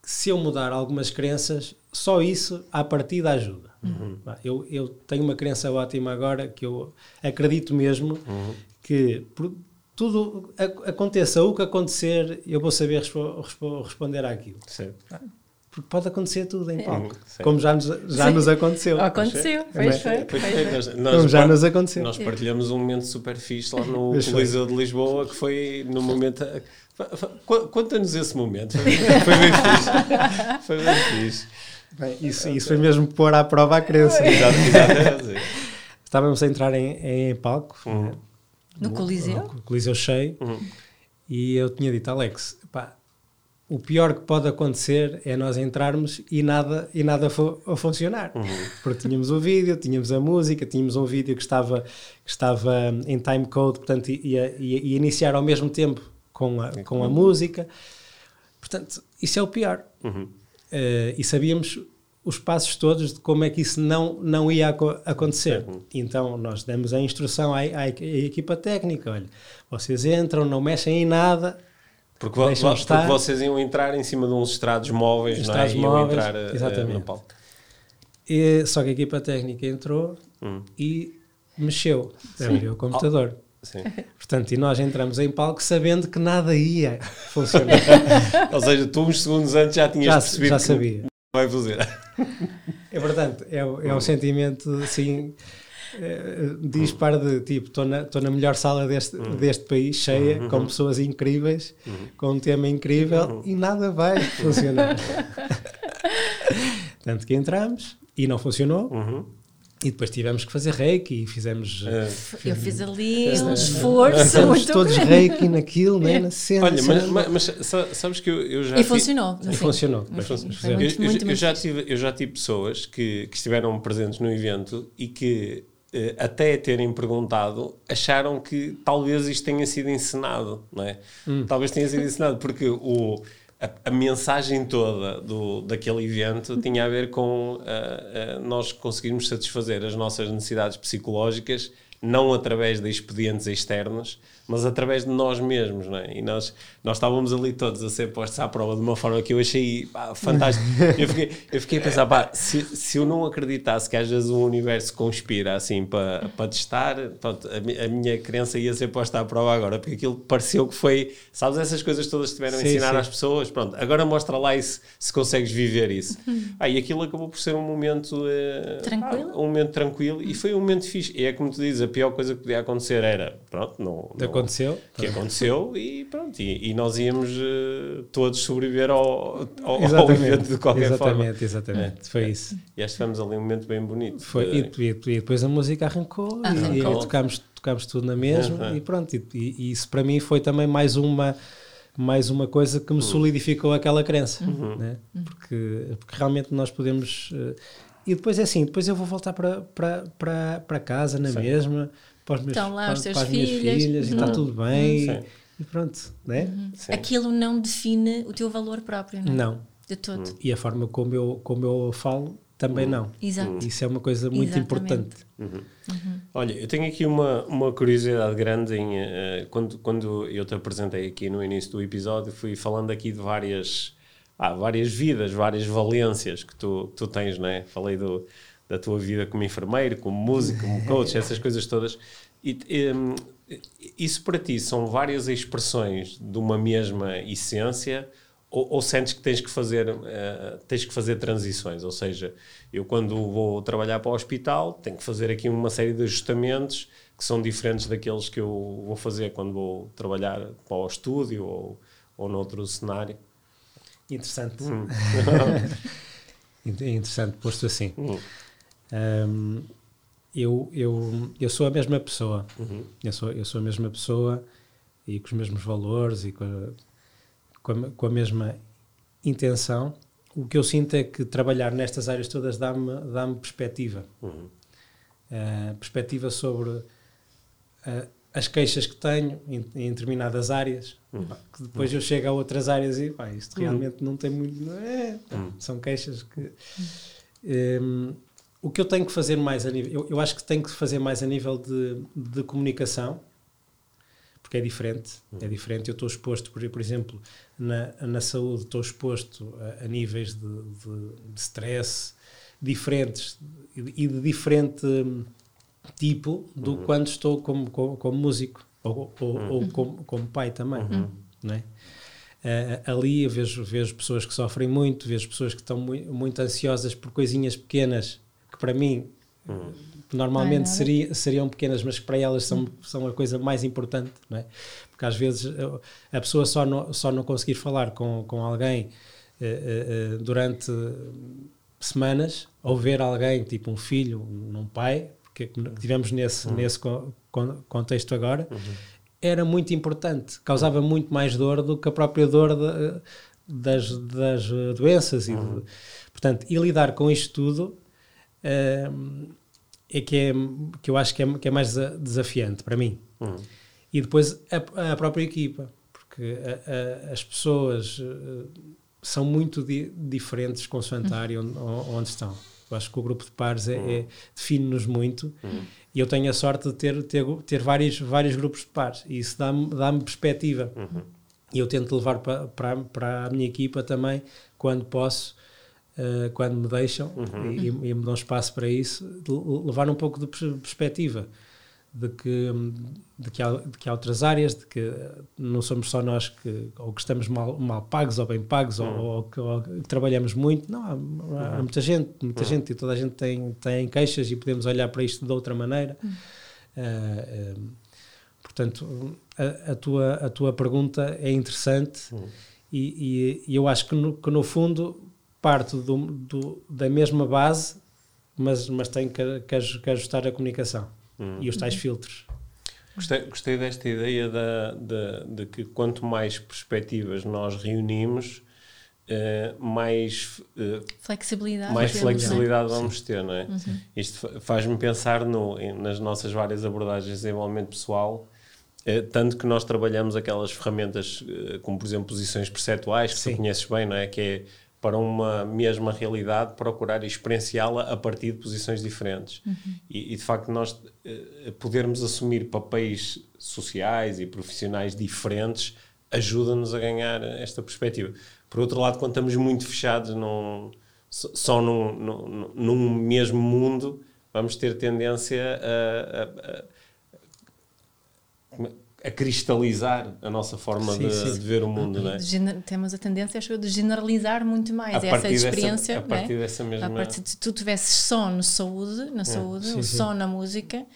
se eu mudar algumas crenças, só isso à partida ajuda. Uhum. Eu, eu tenho uma crença ótima agora que eu acredito mesmo uhum que tudo aconteça o que acontecer, eu vou saber respo respo responder àquilo. Certo. Ah, porque pode acontecer tudo em palco, como já nos, já nos aconteceu. Aconteceu, pois foi. Como já nos aconteceu. Nós partilhamos um momento super fixe lá no Coliseu de Lisboa, que foi no momento. Conta-nos esse momento. Foi, bem fixe. Foi bem fixe. Bem, isso, isso foi mesmo pôr à prova a crença. Exato, exato. Estávamos a entrar em, em palco. Uhum no Coliseu? No Coliseu cheio. Uhum. E eu tinha dito, Alex, pá, o pior que pode acontecer é nós entrarmos e nada, e nada a funcionar. Uhum. Porque tínhamos o vídeo, tínhamos a música, tínhamos um vídeo que estava, que estava em time code, portanto ia, ia, ia iniciar ao mesmo tempo com a, com a música. Portanto, isso é o pior. Uhum. Uh, e sabíamos os passos todos de como é que isso não, não ia acontecer. Uhum. Então nós demos a instrução à, à, à, equipa técnica: olha, vocês entram, não mexem em nada. Porque, porque vocês iam entrar em cima de uns estrados móveis, estrados não é? Móveis, iam entrar eh, exatamente. no palco. E, só que a equipa técnica entrou uhum. e mexeu, abriu o computador. Sim. Portanto, e nós entramos em palco sabendo que nada ia funcionar. Ou seja, tu uns segundos antes já tinhas já, percebido. Já sabia. Vai fazer. É verdade, é, é um sentimento assim. É, de tipo, estou na, na melhor sala deste, uhum. deste país, cheia, uhum. com pessoas incríveis, uhum. com um tema incrível uhum. e nada vai funcionar. Tanto que entramos e não funcionou. E depois tivemos que fazer reiki e fizemos. É. Eu fiz ali um esforço. Estamos todos grande. reiki naquilo, né, na cena. Olha, mas, mas, mas, sabes que eu, eu já. E funcionou. E funcionou. Mas, eu, muito, eu, muito, eu, já tive, eu já tive pessoas que, que estiveram presentes no evento e que, eh, até terem perguntado, acharam que talvez isto tenha sido encenado, não é? Hum. Talvez tenha sido encenado, porque o a, a, mensagem toda do, daquele evento tinha a ver com uh, uh, nós conseguirmos satisfazer as nossas necessidades psicológicas não através de expedientes externos, mas através de nós mesmos, não é? E nós, nós estávamos ali todos a ser postos à prova de uma forma que eu achei pá, fantástico. eu, fiquei, eu fiquei a pensar, pá, se, se eu não acreditasse que às vezes o universo conspira assim para, para testar, pronto, a, a, minha crença ia ser posta à prova agora, porque aquilo pareceu que foi, sabes, essas coisas todas que tiveram a ensinar sim. às pessoas, pronto, agora mostra lá se, se consegues viver isso. ah, e aquilo acabou por ser um momento uh, tranquilo, um momento tranquilo e foi um momento fixe. E é como tu dizes, a pior coisa que podia acontecer era, pronto, não, não aconteceu. Que aconteceu e pronto. E, e nós íamos uh, todos sobreviver ao, ao, ao, evento de qualquer exatamente, forma. Exatamente, é, foi é. isso. E acho que tivemos ali um momento bem bonito. Foi, de... e, e, depois a música arrancou, arrancou. e, e tocámos, tocámos tudo na mesma uhum. e pronto. E, e, isso para mim foi também mais uma mais uma coisa que me uhum. solidificou aquela crença, uhum. né? porque, porque realmente nós podemos. Uh, e depois é assim, depois eu vou voltar para casa na Sim. mesma, para, os meus, Estão lá para, os teus para as minhas filhas, filhas uhum. e está tudo bem. E, e, pronto, né? Uhum. Aquilo não define o teu valor próprio, não? É? Não. De todo. Uhum. E a forma como eu, como eu falo também uhum. não. Exato. Isso é uma coisa muito Exatamente. importante. Uhum. Uhum. Olha, eu tenho aqui uma, uma curiosidade grande em uh, quando, quando eu te apresentei aqui no início do episódio, fui falando aqui de várias, ah, várias vidas, várias valências que tu, que tu tens, né? Falei do, da tua vida como enfermeiro, como músico, como coach, essas coisas todas. E, um, isso para ti são várias expressões de uma mesma essência ou, ou sentes que tens que fazer uh, tens que fazer transições? Ou seja, eu quando vou trabalhar para o hospital tenho que fazer aqui uma série de ajustamentos que são diferentes daqueles que eu vou fazer quando vou trabalhar para o estúdio ou, ou noutro cenário. Interessante. Hum. Interessante, posto assim. Hum. Um, eu, eu, eu sou a mesma pessoa. Uhum. Eu, sou, eu sou a mesma pessoa e com os mesmos valores e com a, com a, com a mesma intenção. O que eu sinto é que trabalhar nestas áreas todas dá-me dá perspectiva. Uhum. Uh, perspectiva sobre uh, as queixas que tenho em, em determinadas áreas, uhum. que depois uhum. eu chego a outras áreas e pá, isto uhum. realmente não tem muito. É, uhum. São queixas que. Um, o que eu tenho que fazer mais a nível. Eu, eu, acho que tenho que fazer mais a nível de, de comunicação, porque é diferente. Uhum. É diferente. Eu estou exposto, por, por exemplo, na, na saúde, estou exposto a, a níveis de, de, de, stress diferentes e de diferente hum, tipo do uhum. quando estou como, como, como músico ou, ou, uhum. ou como, como, pai também. Uhum. Não é? Uh, ali eu vejo, vejo pessoas que sofrem muito, vejo pessoas que estão muito, muito ansiosas por coisinhas pequenas que para mim hum. normalmente seria, seriam pequenas, mas que para elas são, são a coisa mais importante, não é? Porque às vezes a pessoa só não, só não conseguir falar com, com alguém uh, uh, durante semanas, ou ver alguém, tipo um filho, um pai, porque tivemos nesse, uhum. nesse contexto agora, uhum. era muito importante, causava muito mais dor do que a própria dor de, das, das doenças. E de, portanto, e lidar com isto tudo é que, é, que eu acho que é, que é mais desafiante para mim. Uhum. E depois a, a, própria equipa, porque a, a, as pessoas uh, são muito di, diferentes consoante a área onde, onde, estão. Eu acho que o grupo de pares é, é define-nos muito uhum. e eu tenho a sorte de ter, ter, ter vários, vários grupos de pares e isso dá-me dá perspectiva. Uhum. E eu tento levar para, para, para a minha equipa também, quando posso, uh, quando me deixam uhum. e, e, me dão espaço para isso, levar um pouco de perspectiva de que, de que, há, de que há outras áreas, de que não somos só nós que ou que estamos mal, mal pagos ou bem pagos uhum. ou, ou, que, ou, que, trabalhamos muito. Não, há, há uhum. muita gente, muita uhum. gente e toda a gente tem, tem queixas e podemos olhar para isto de outra maneira. Uh, uh, portanto, a, a, tua, a tua pergunta é interessante uhum. e, e, e, eu acho que no, que no fundo parte do, do, da mesma base, mas, mas tem que, que ajustar a comunicação hum. e os tais filtros. Gostei, gostei desta ideia da, da, de que quanto mais perspectivas nós reunimos, uh, mais uh, flexibilidade, mais flexibilidade vamos ter, não é? Uhum. Isto faz-me pensar no, nas nossas várias abordagens de desenvolvimento pessoal, uh, tanto que nós trabalhamos aquelas ferramentas, como por exemplo posições perceptuais, que Sim. tu conheces bem, não é? Que é para uma mesma realidade, procurar experienciá-la a partir de posições diferentes. Uhum. E, e, de facto, nós uh, podermos assumir papéis sociais e profissionais diferentes ajuda-nos a ganhar esta perspectiva. Por outro lado, quando estamos muito fechados num, só num, num, num mesmo mundo, vamos ter tendência a, a, a a cristalizar a nossa forma sim, de, sim. de, ver o mundo, não é? Temos a tendência, acho de generalizar muito mais a essa experiência. Dessa, a partir é? dessa mesma... A partir de, se tu tivesses só no saúde, na é. saúde, sim, só na música,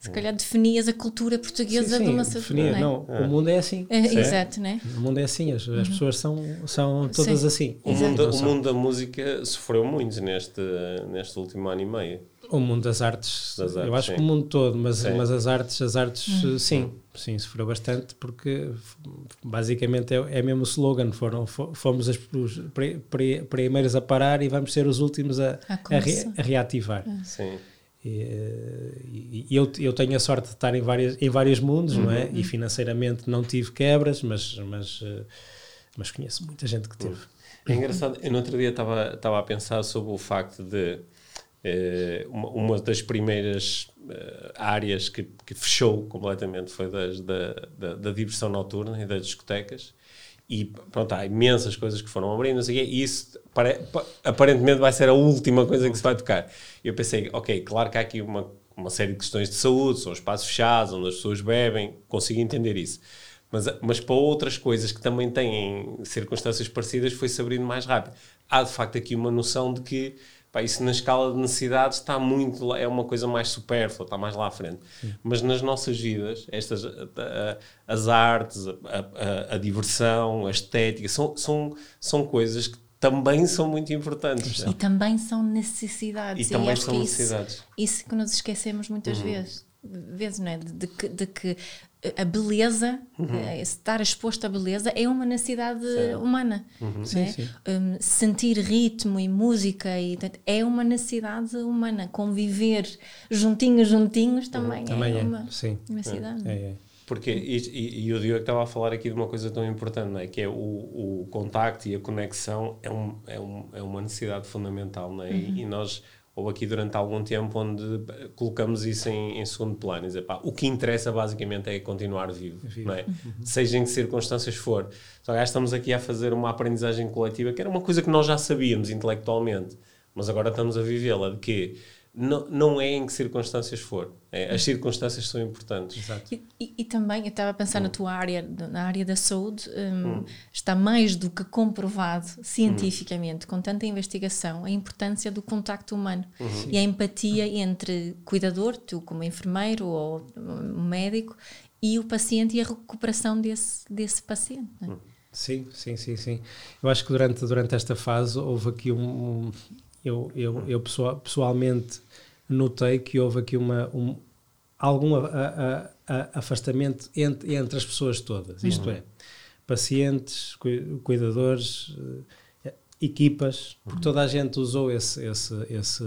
se é. calhar definias a cultura portuguesa sim, de uma definia, não, é? não, o mundo é assim. É, exato, né? O mundo é assim, as, as uhum. pessoas são, são todas sim. assim. O mundo, o mundo da música sofreu muito neste, neste último ano e meio. O mundo das artes, das artes eu acho sim. que o mundo todo, mas, mas as artes, as artes uhum. sim, sim, sofreu bastante porque basicamente é, é mesmo o slogan, foram, fomos as, os primeiros a parar e vamos ser os últimos a, a, a, re, a reativar. Uhum. Sim. E, e, eu, eu tenho a sorte de estar em, várias, em vários mundos, uhum. não é? E uhum. financeiramente não tive quebras, mas, mas, eh, mas conheço muita gente que teve. É engraçado, eu no outro dia estava, estava a pensar sobre o facto de uma, uma, das primeiras uh, áreas que, que, fechou completamente foi das, da, da, da, diversão noturna e das discotecas. E pronto, há imensas coisas que foram abrindo, e isso pare, aparentemente vai ser a última coisa que se vai tocar. Eu pensei, ok, claro que há aqui uma, uma série de questões de saúde, são espaços fechados, onde as pessoas bebem, consigo entender isso. Mas, mas para outras coisas que também têm circunstâncias parecidas, foi-se abrindo mais rápido. Há de facto aqui uma noção de que Pá, isso na escala de necessidades está muito é uma coisa mais supérflua, está mais lá à frente. Sim. Mas nas nossas vidas, estas as artes, a, a, a, diversão, a estética, são, são, são coisas que também são muito importantes. E também são necessidades. E, e também são necessidades. Isso, isso que nos esquecemos muitas uhum. vezes vezes, não é? De, de, que, de que a beleza, uhum. Eh, estar exposto à beleza é uma necessidade sim. humana. Uhum. Sim, é? sim. Um, sentir ritmo e música e, é uma necessidade humana. Conviver juntinhos, juntinhos também, uhum. também é, é, uma sim. necessidade. É, é. Porque, e, e, e, o Diogo estava a falar aqui de uma coisa tão importante, não é? que é o, o contacto e a conexão é, um, é, um, é uma necessidade fundamental. Não é? Uhum. E, e nós ou aqui durante algum tempo onde colocamos isso em, em segundo plano. Dizer, pá, o que interessa basicamente é continuar vivo, vivo. Não é? Uhum. seja em que circunstâncias for. Só que estamos aqui a fazer uma aprendizagem coletiva que era uma coisa que nós já sabíamos intelectualmente, mas agora estamos a vivê-la de que não, não é em que circunstâncias for. É, as circunstâncias são importantes. E, e, e, também, eu estava a pensar hum. na tua área, na área da saúde, um, hum. está mais do que comprovado cientificamente, hum. com tanta investigação, a importância do contacto humano uhum. e a empatia entre cuidador, tu como enfermeiro ou médico, e o paciente e a recuperação desse, desse paciente. É? Hum. Sim, sim, sim, sim. Eu acho que durante, durante esta fase houve aqui um, um eu, eu, eu pessoal, pessoalmente notei que houve aqui uma, um, algum a, a, a afastamento entre, entre as pessoas todas. Isto uhum. é, pacientes, cuidadores, eh, equipas, porque uhum. toda a gente usou esse, esse, esse,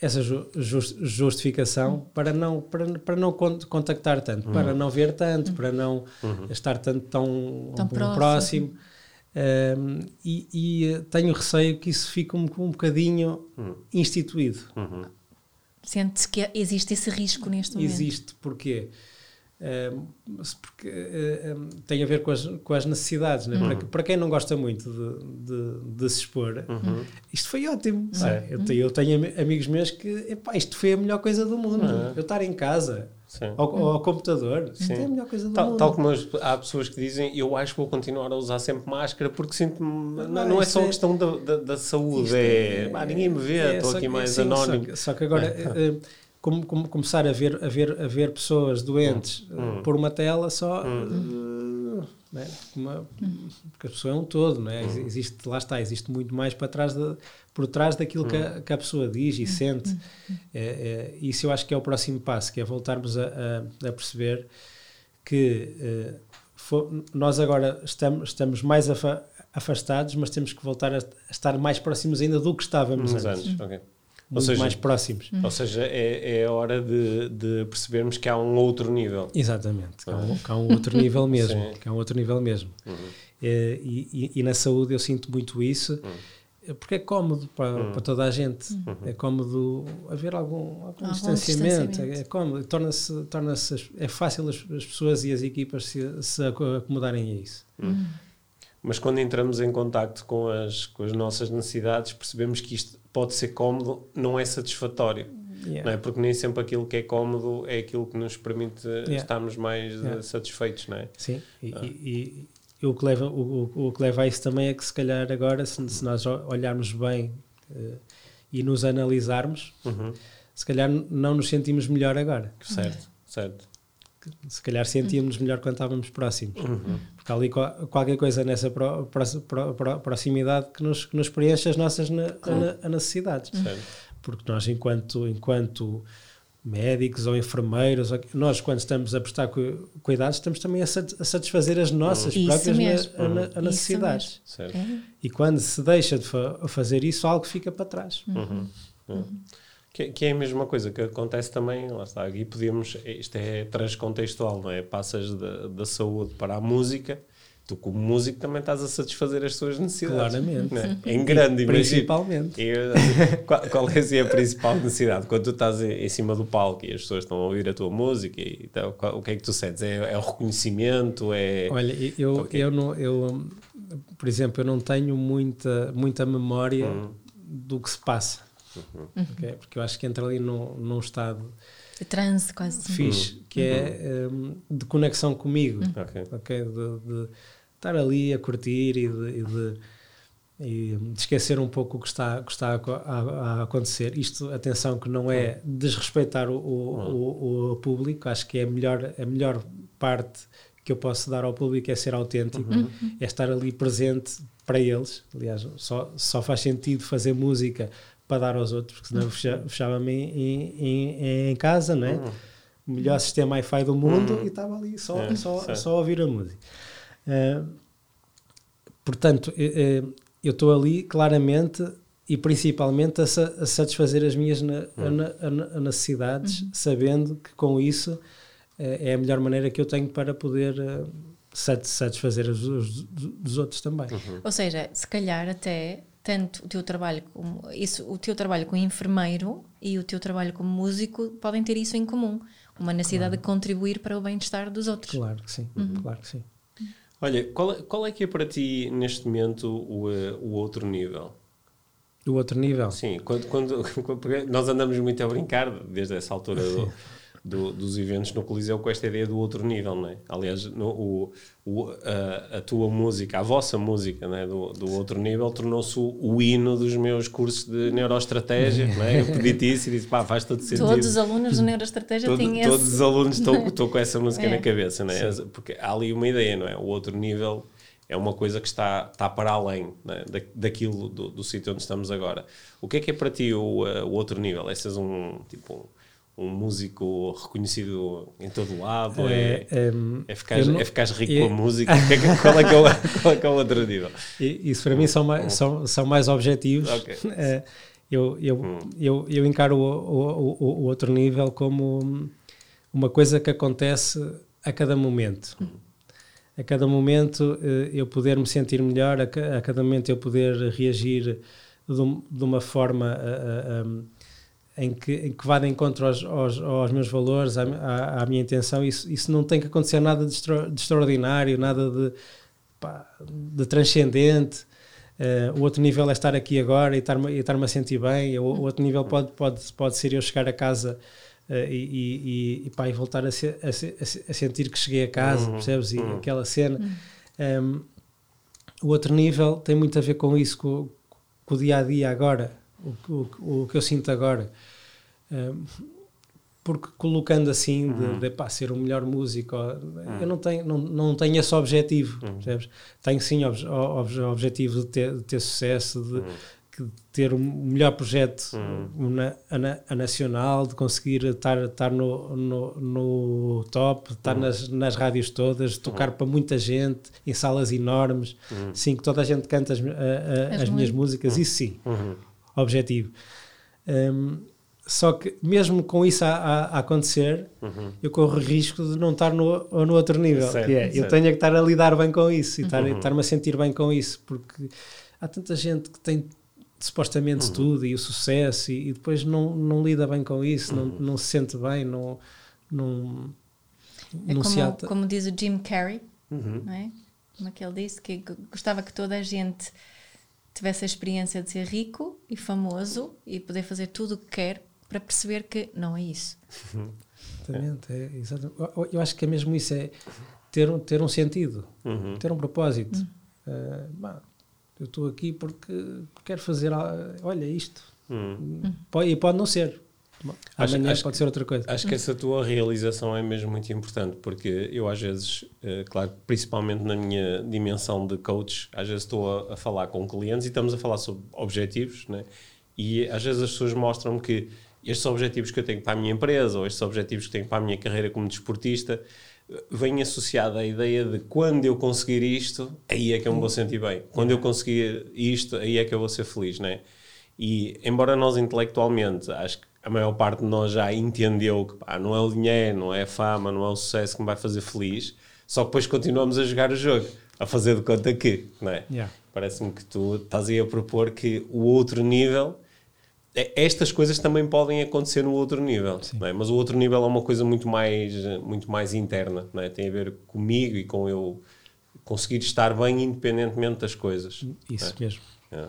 essa justificação para não, para, para não contactar tanto, uhum. para não ver tanto, uhum. para não uhum. estar tanto tão, tão próximo. próximo um, e, e, eh, tenho receio que isso fique um, um bocadinho uhum. instituído. Uhum. Sente-se que existe esse risco neste momento? Existe, porquê? Um, porque um, tem a ver com as, com as necessidades. Né? Uhum. Para, para, quem não gosta muito de, de, de se expor, uhum. isto foi ótimo. É, eu, tenho, eu, tenho, amigos meus que epá, isto foi a melhor coisa do mundo. Uhum. Eu estar em casa ao, ao, computador. Sim. é a melhor coisa do tal, mundo. Tal como há pessoas que dizem, eu acho que vou continuar a usar sempre máscara porque sinto-me. Não, não, é só é... questão da, da, da saúde, é, é, ah, ninguém me vê, é, estou aqui mais sim, anónimo. Só que, só que agora. É. Uh, como, como, começar a ver, a, ver, a ver pessoas doentes hum. uh, por uma tela só hum. Né? uma, porque a pessoa é um todo não é? Hum. existe lá está existe muito mais para trás de, por trás daquilo que, a, hum. que, a, pessoa diz e hum. sente. É, é, isso eu acho que é o próximo passo, que é voltarmos a, a, a perceber que uh, for, nós agora estamos, estamos mais afa, afastados, mas temos que voltar a, estar mais próximos ainda do que estávamos antes. Anos. Okay. Muito seja, mais próximos. Ou seja, é, é a hora de, de, percebermos que há um outro nível. Exatamente, que há um, que há um outro nível mesmo. que há um outro nível mesmo. Uhum. e, e, e, na saúde eu sinto muito isso. Hum. Porque é cómodo para, hum. para toda a gente, uhum. é cómodo haver algum, algum, algum distanciamento, distanciamento, É, cómodo, torna-se, torna-se, é fácil as, as, pessoas e as equipas se, se acomodarem a isso. Uhum. Mas quando entramos em contacto com as, com as nossas necessidades, percebemos que isto pode ser cómodo, não é satisfatório. Yeah. Não é? Porque nem sempre aquilo que é cómodo é aquilo que nos permite yeah. estarmos mais yeah. satisfeitos, não é? Sim, e, ah. e, e, o, que leva, o, o, que leva a isso também é que se calhar agora, se, se nós olharmos bem uh, e nos analisarmos, uhum. se calhar não nos sentimos melhor agora. Certo, certo. Se calhar sentíamos melhor quando estávamos próximos. Uhum. Porque há ali qualquer coisa nessa pro, pro, pro, proximidade que nos, que nos preenche as nossas ne, uhum. necessidades. Certo porque nós, enquanto, enquanto médicos ou enfermeiros, nós, quando estamos a prestar cuidados, estamos também a satisfazer as nossas próprias mesmo. necessidades. É. E quando se deixa de fa fazer isso, algo fica para trás. Que, que, é a mesma coisa que acontece também, lá está, aqui podemos, isto é transcontextual, não é? Passas da, da saúde para a música tu como músico também estás a satisfazer as tuas necessidades. Claramente. É? Em grande, Principalmente. E, qual, qual, é assim, a principal necessidade? Quando tu estás em, cima do palco e as pessoas estão a ouvir a tua música, e, então, qual, o que é que tu sentes? É, é o reconhecimento? É... Olha, eu, eu, não, eu, por exemplo, eu não tenho muita, muita memória uhum. do que se passa. Uhum. Okay? Porque eu acho que entra ali num, num estado de transe quase fixe, uhum. que é um, de conexão comigo, uhum. okay. okay? De, de, estar ali a curtir e de, e de, e de esquecer um pouco o que está, que está a, a, a, acontecer. Isto, atenção, que não é desrespeitar o, o, o, o, público, acho que é a melhor, a melhor parte que eu posso dar ao público é ser autêntico, uhum. é estar ali presente para eles. Aliás, só, só faz sentido fazer música para dar aos outros, porque senão uhum. fechava-me em, em, em, casa, não é? Uhum. O melhor sistema Wi-Fi do mundo uhum. e estava ali só, é, só, só a ouvir a música. Uh, portanto, uh, eu estou ali claramente e principalmente a, a satisfazer as minhas na, a, a necessidades, uhum. sabendo que com isso uh, é a melhor maneira que eu tenho para poder satisfazer os, os, os outros também. Uhum. Ou seja, se calhar até tanto o teu trabalho como isso, o teu trabalho como enfermeiro e o teu trabalho como músico podem ter isso em comum, uma necessidade claro. de contribuir para o bem-estar dos outros. Claro que sim, uhum. claro que sim. Olha, qual é, qual é que é para ti, neste momento, o, eh, o outro nível? O outro nível? Sim, quando, quando, nós andamos muito a brincar, desde essa altura do, do, dos eventos no Coliseu, com esta ideia do outro nível, não é? Aliás, no, o, o, a, a, tua música, a vossa música né, do, do outro nível, tornou-se o, o, hino dos meus cursos de neuroestratégia. não é? Eu pedi-te isso e disse, pá, faz todo sentido. Todos os alunos de neuroestratégia Todo, têm Todos esse... os alunos estão com essa música é. na cabeça, não é? Porque há ali uma ideia, não é? O outro nível é uma coisa que está, está para além né, da, daquilo do, do sítio onde estamos agora. O que é que é para ti o, o outro nível? É seres um, tipo, um músico reconhecido em todo lado? É, é, é, ficares, não, é ficares rico é, com a música? qual, é que é o, qual é que é o outro nível? Isso para mim são mais, são, são mais objetivos. Okay. É, eu, eu, hum. eu, eu encaro o, o, o, o, outro nível como uma coisa que acontece a cada momento. Hum. A cada momento eh, eu poder me sentir melhor, a, cada momento eu poder reagir de, de uma forma. A, a, em que, em que vá de encontro aos, aos, aos meus valores, à, à, à, minha intenção, isso, isso não tem que acontecer nada de, extra, de extraordinário, nada de, pá, de transcendente. Uh, o outro nível é estar aqui agora e estar-me estar a sentir bem. O, o, outro nível pode, pode, pode ser eu chegar a casa uh, e, e, e, pá, e voltar a, se, a, a, sentir que cheguei a casa, uhum, percebes? E uhum. aquela cena. Uhum. Um, ehm, o outro nível tem muito a ver com isso, com, com o dia a dia agora, o, o, o que eu sinto agora porque colocando assim de, uhum. de pá, ser o melhor músico uhum. eu não tenho, não, não tenho esse objetivo uhum. tenho sim o ob, objetivo de ter, de ter sucesso de, de, uhum. ter o melhor projeto uhum. na, a, a, nacional de conseguir estar, estar no, no, no top estar uhum. nas, nas rádios todas tocar para muita gente em salas enormes sim, que toda a gente canta as, a, as minhas músicas isso sim objetivo um, só que mesmo com isso a, a, a acontecer, uhum. eu corro o risco de não estar no, no outro nível. Certo, que é, certo. eu tenho que estar a lidar bem com isso e estar, uhum. estar-me a sentir bem com isso, porque há tanta gente que tem supostamente uhum. tudo e o sucesso e, e, depois não, não lida bem com isso, não, não se sente bem, não, não, é não como, se ata. Como diz o Jim Carrey, não é? Como é que ele disse, que gostava que toda a gente tivesse a experiência de ser rico e famoso e poder fazer tudo o que quer para perceber que não é isso. Exatamente, é, exatamente. Eu acho que é mesmo isso, é ter, ter um sentido, uhum. ter um propósito. Uhum. Uh, bah, eu estou aqui porque quero fazer, olha isto. Uhum. Pode, e pode não ser. Amanhã acho, pode ser outra coisa. Acho que essa tua realização é mesmo muito importante, porque eu às vezes, uh, claro, principalmente na minha dimensão de coach, às vezes estou a, a, falar com clientes e estamos a falar sobre objetivos, né? e às vezes as pessoas mostram-me que estes objetivos que eu tenho para a minha empresa ou estes objetivos que tenho para a minha carreira como desportista vem associado à ideia de quando eu conseguir isto, aí é que eu me vou sentir bem. Quando eu conseguir isto, aí é que eu vou ser feliz, né? E embora nós intelectualmente, acho que a maior parte de nós já entendeu que pá, não é o dinheiro, não é a fama, não é o sucesso que me vai fazer feliz, só que depois continuamos a jogar o jogo, a fazer de conta que, não é? Yeah. Parece-me que tu estás aí a propor que o outro nível estas coisas também podem acontecer no outro nível, é? mas o outro nível é uma coisa muito mais, muito mais interna, é? tem a ver comigo e com eu conseguir estar bem independentemente das coisas. Isso é? mesmo. É,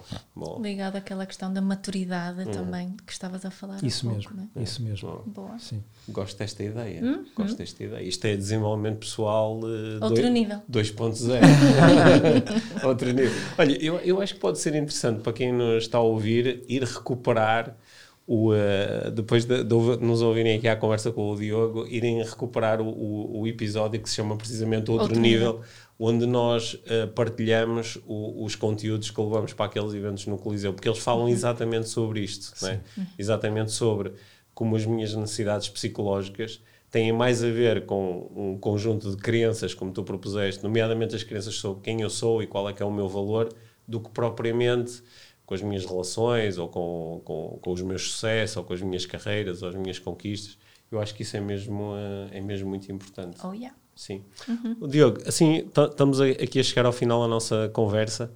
Ligado àquela questão da maturidade hum. também que estavas a falar. Isso há mesmo, pouco, é? isso mesmo. Boa. Sim. Gosto desta ideia. Hum? Gosto hum. desta ideia. Isto é desenvolvimento pessoal uh, Outro dois, nível 2.0. Outro nível. Olha, eu, eu acho que pode ser interessante para quem nos está a ouvir ir recuperar o, uh, depois de, de, nos ouvirem aqui à conversa com o Diogo, irem recuperar o, o, o episódio que se chama precisamente Outro, Outro nível, nível onde nós uh, partilhamos o, os conteúdos que levamos para aqueles eventos no Coliseu, porque eles falam uhum. exatamente sobre isto, é? exatamente sobre como as minhas necessidades psicológicas têm mais a ver com um conjunto de crenças, como tu propuseste, nomeadamente as crenças sobre quem eu sou e qual é que é o meu valor, do que propriamente com as minhas relações ou com, com, com os meus sucessos ou com as minhas carreiras ou as minhas conquistas. Eu acho que isso é mesmo, uh, é mesmo muito importante. Oh, yeah. Sim. Uhum. Diogo, assim, estamos aqui a chegar ao final da nossa conversa.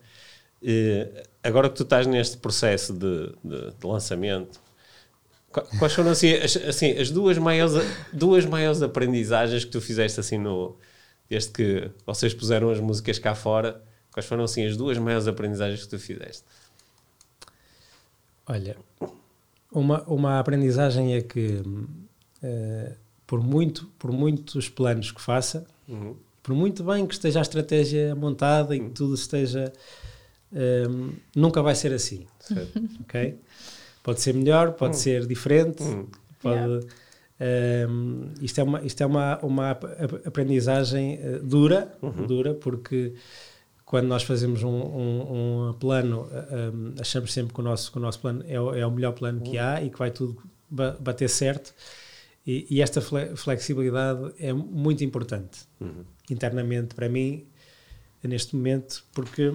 agora que tu estás neste processo de, de, de lançamento, quais foram assim as, assim, as duas, maiores, duas maiores aprendizagens que tu fizeste assim no, desde que vocês puseram as músicas cá fora? Quais foram assim as duas maiores aprendizagens que tu fizeste? Olha, uma, uma aprendizagem é que uh, por muito por muitos planos que faça, uhum. por muito bem que esteja a estratégia montada e que uhum. tudo esteja um, nunca vai ser assim, ok? Pode ser melhor, pode uhum. ser diferente, uhum. pode yeah. um, isto é uma isto é uma uma aprendizagem uh, dura, uhum. dura porque quando nós fazemos um, um, um plano, um, achamos sempre que o nosso, que o nosso plano é o, é o melhor plano que uhum. há e que vai tudo bater certo e, e esta flexibilidade é muito importante uhum. internamente para mim, neste momento, porque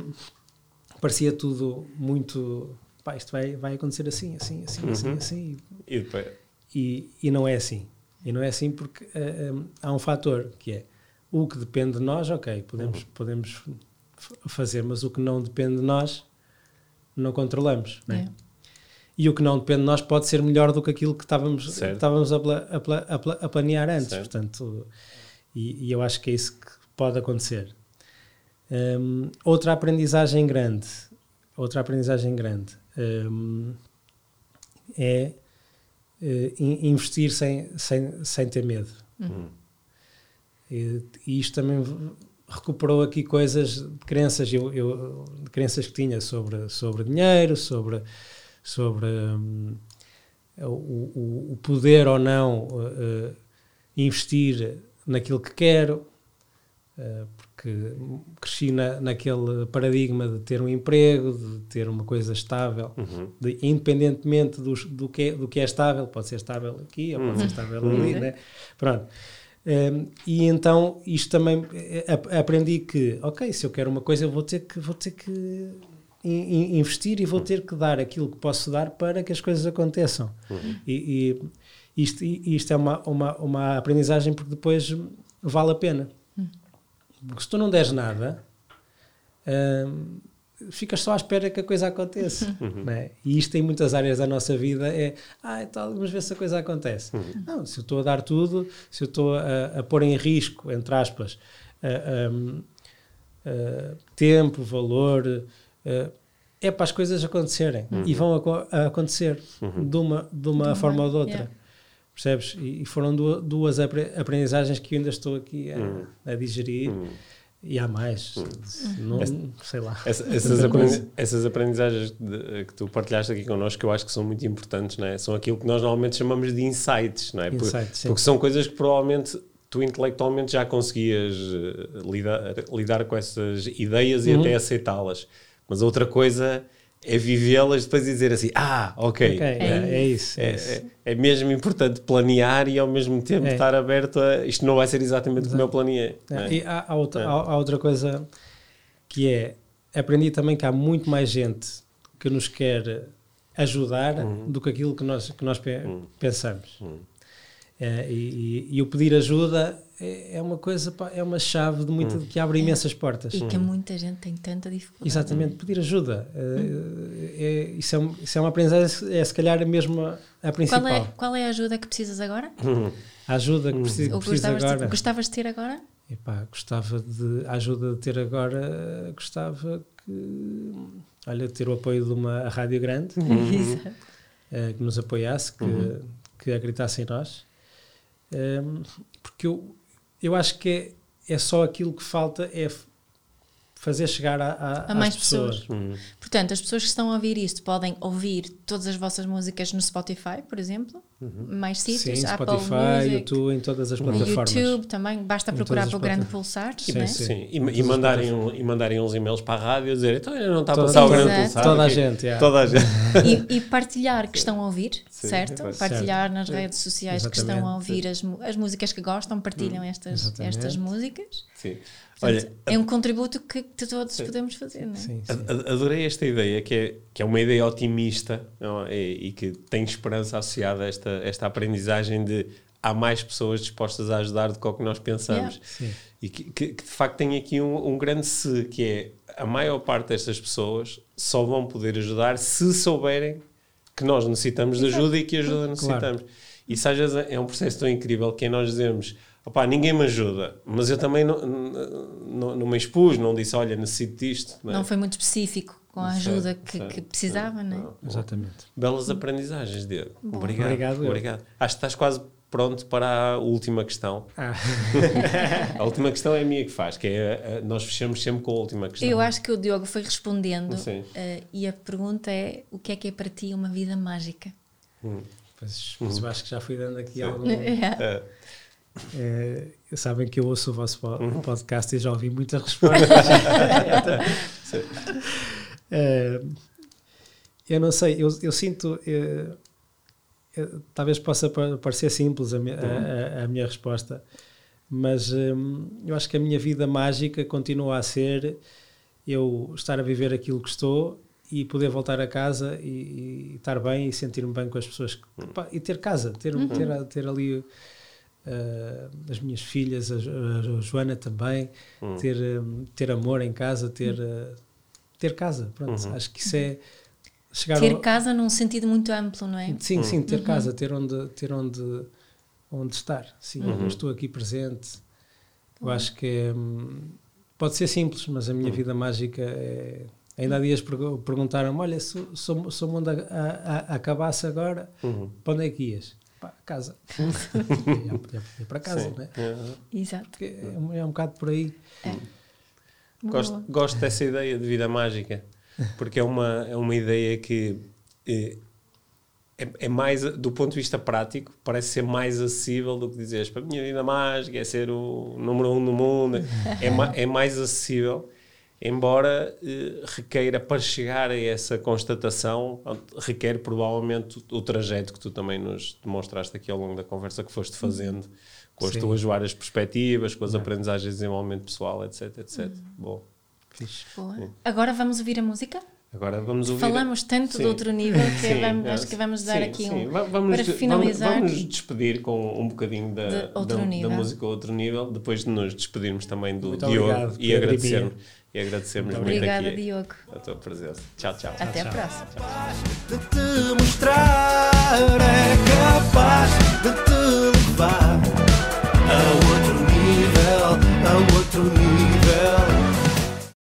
parecia tudo muito. Pá, isto vai, vai acontecer assim, assim, assim, uhum. assim, assim. E, e, e, não é assim. E não é assim porque uh, um, há um fator que é o que depende de nós, ok, podemos, uhum. podemos fazer, mas o que não depende de nós não controlamos. Não é? é e o que não depende de nós pode ser melhor do que aquilo que estávamos, estávamos a, a, a, a, planear antes. Certo. Portanto, e, e, eu acho que é isso que pode acontecer. Um, outra aprendizagem grande, outra aprendizagem grande um, é uh, investir sem, sem, sem ter medo. Uhum. E, e isto também recuperou aqui coisas de crenças, eu, eu, de crenças que tinha sobre, sobre dinheiro, sobre sobre um, o, o, poder ou não uh, investir naquilo que quero, uh, porque cresci na, naquele paradigma de ter um emprego, de ter uma coisa estável, uhum. de, independentemente do, do, que é, do que é estável, pode ser estável aqui ou pode ser uhum. estável uhum. ali, né? Pronto. Um, e então isto também aprendi que, ok, se eu quero uma coisa, eu vou ter que, vou ter que investir e vou ter que dar aquilo que posso dar para que as coisas aconteçam. Uhum. E, e, isto, isto é uma, uma, uma aprendizagem porque depois vale a pena. Uhum. Porque se tu não deres nada, hum, ficas só à espera que a coisa aconteça. Uhum. Né? E isto em muitas áreas da nossa vida é, ah, tal, vamos ver se a coisa acontece. Uhum. Não, se eu estou a dar tudo, se eu estou a, a pôr em risco, entre aspas, tempo, valor, uh, é para as coisas acontecerem uhum. e vão a, a acontecer uhum. de uma, de uma forma ou de outra. Yeah. Percebes? E, e foram duas, duas, aprendizagens que eu ainda estou aqui a, uhum. a digerir. Uhum. E há mais, uhum. não, sei lá. Essa, essas, aprendiz, essas aprendizagens de, que tu partilhaste aqui connosco, que eu acho que são muito importantes, não é? são aquilo que nós normalmente chamamos de insights, não é? Insights, porque são coisas que provavelmente tu intelectualmente já conseguias uh, lidar, lidar com essas ideias e uhum. até aceitá-las. Mas outra coisa é vivê-las depois e dizer assim: ah, ok. okay é, é, é, isso, é, é, isso. É, mesmo importante planear e ao mesmo tempo é. estar aberto a isto não vai ser exatamente Exato. como eu planeei. É, e há, há, outra, há, há, outra coisa que é: aprendi também que há muito mais gente que nos quer ajudar uhum. do que aquilo que nós, que nós uhum. pensamos. Uhum. É, e, e, o pedir ajuda é, é uma coisa, é uma chave de muito, hum. que abre imensas portas. E que hum. muita gente tem tanta dificuldade. Exatamente, pedir ajuda. Hum. É, isso, é, isso é uma aprendizagem, é se calhar mesmo a, a principal. Qual é, qual é a ajuda que precisas agora? A ajuda que preciso, Ou preciso agora. De, gostavas de ter agora? Epá, gostava de a ajuda de ter agora, gostava que, olha, ter o apoio de uma rádio grande uh, que nos apoiasse, que, uhum. que acreditasse em nós um, porque eu, eu acho que é, é só aquilo que falta é fazer chegar a, a, a mais pessoas. pessoas. Uhum. Portanto, as pessoas que estão a ouvir isto podem ouvir todas as vossas músicas no Spotify, por exemplo, uhum. mais sítios, sim, Apple Spotify, Music, YouTube, em todas as plataformas. YouTube também, basta procurar pelo Grande Pulsar. Sim, né? sim. sim. E, e, mandarem um, e mandarem uns e-mails para a rádio a dizer então não está a passar o Grande Pulsar. Toda a gente, yeah. Toda a gente. E, e, partilhar que estão a ouvir, sim, certo? Partilhar certo. nas redes sociais Exatamente. que estão a ouvir as, as músicas que gostam, partilham hum. estas, estas músicas. Sim. Olha, é um contributo que, todos sim. podemos fazer, não é? Sim, sim. Adorei esta ideia, que é, que é uma ideia otimista é? e, e, que tem esperança associada a esta, esta aprendizagem de há mais pessoas dispostas a ajudar do que o que nós pensamos. Yeah. E que, que, que, de facto tem aqui um, um grande se, que é a maior parte destas pessoas só vão poder ajudar se souberem que nós necessitamos de ajuda e que ajuda necessitamos. Claro. Isso às vezes é um processo tão incrível que é nós dizemos opá, ninguém me ajuda, mas eu também não, não, não me expus, não disse, olha, necessito disto. Não, é? não foi muito específico com a ajuda que, que, precisava, não é? Exatamente. Belas aprendizagens, Diego. Obrigado. Obrigado. Obrigado. Acho que estás quase pronto para a última questão. Ah. a última questão é a minha que faz, que é nós fechamos sempre com a última questão. Eu acho que o Diogo foi respondendo uh, e a pergunta é o que é que é para ti uma vida mágica? Hum. Pois, mas eu acho que já fui dando aqui Sim. algum... É. É, sabem que eu ouço o vosso uhum. podcast e já ouvi muitas respostas. é, eu não sei, eu, eu sinto. Eu, eu, talvez possa parecer simples a, minha, a, a, a minha resposta, mas hum, eu acho que a minha vida mágica continua a ser eu estar a viver aquilo que estou e poder voltar a casa e, e estar bem e sentir-me bem com as pessoas que, pá, e ter casa, ter, uhum. ter, ter ali as minhas filhas, a, a Joana também, hum. ter, um, ter amor em casa, ter, uh, ter casa. Pronto, uhum. acho que isso é. Chegar ter ao... casa num sentido muito amplo, não é? Sim, sim, ter uhum. casa, ter onde, ter onde, onde estar. Sim, uhum. estou aqui presente. Eu uhum. acho que é, hum, pode ser simples, mas a minha uhum. vida mágica é. Ainda há dias perguntaram-me: olha, se, se, se o mundo a, a, a acabasse agora, uhum. para onde é que ias? Para casa. ia, para casa, Sim. não é? Uhum. Exato. É, é, um bocado por aí. É. Gosto, gosto dessa ideia de vida mágica, porque é uma, é uma ideia que é, é, é, mais, do ponto de vista prático, parece ser mais acessível do que dizeres para a minha vida mágica é ser o número um no mundo. É, é mais acessível embora eh, requeira para chegar a essa constatação, requer provavelmente o, o, trajeto que tu também nos demonstraste aqui ao longo da conversa que foste fazendo, com as Sim. tuas várias perspectivas, com as Não. aprendizagens de desenvolvimento pessoal, etc, etc. Uhum. Bom. Boa. Agora vamos ouvir a música? Agora vamos ouvir. Falamos tanto sim. de outro nível que sim, vamos, acho que vamos dar sim, aqui um. Vamos, para finalizar. Vamos, vamos despedir com um bocadinho da, da, da, música a outro nível, depois de nos despedirmos também do Diogo e agradecermos. E agradecermos muito, Obrigada, aqui Diogo. a tua presença. Tchau, tchau. Até tchau, a próxima. De te mostrar é capaz de te levar a outro nível, a outro nível.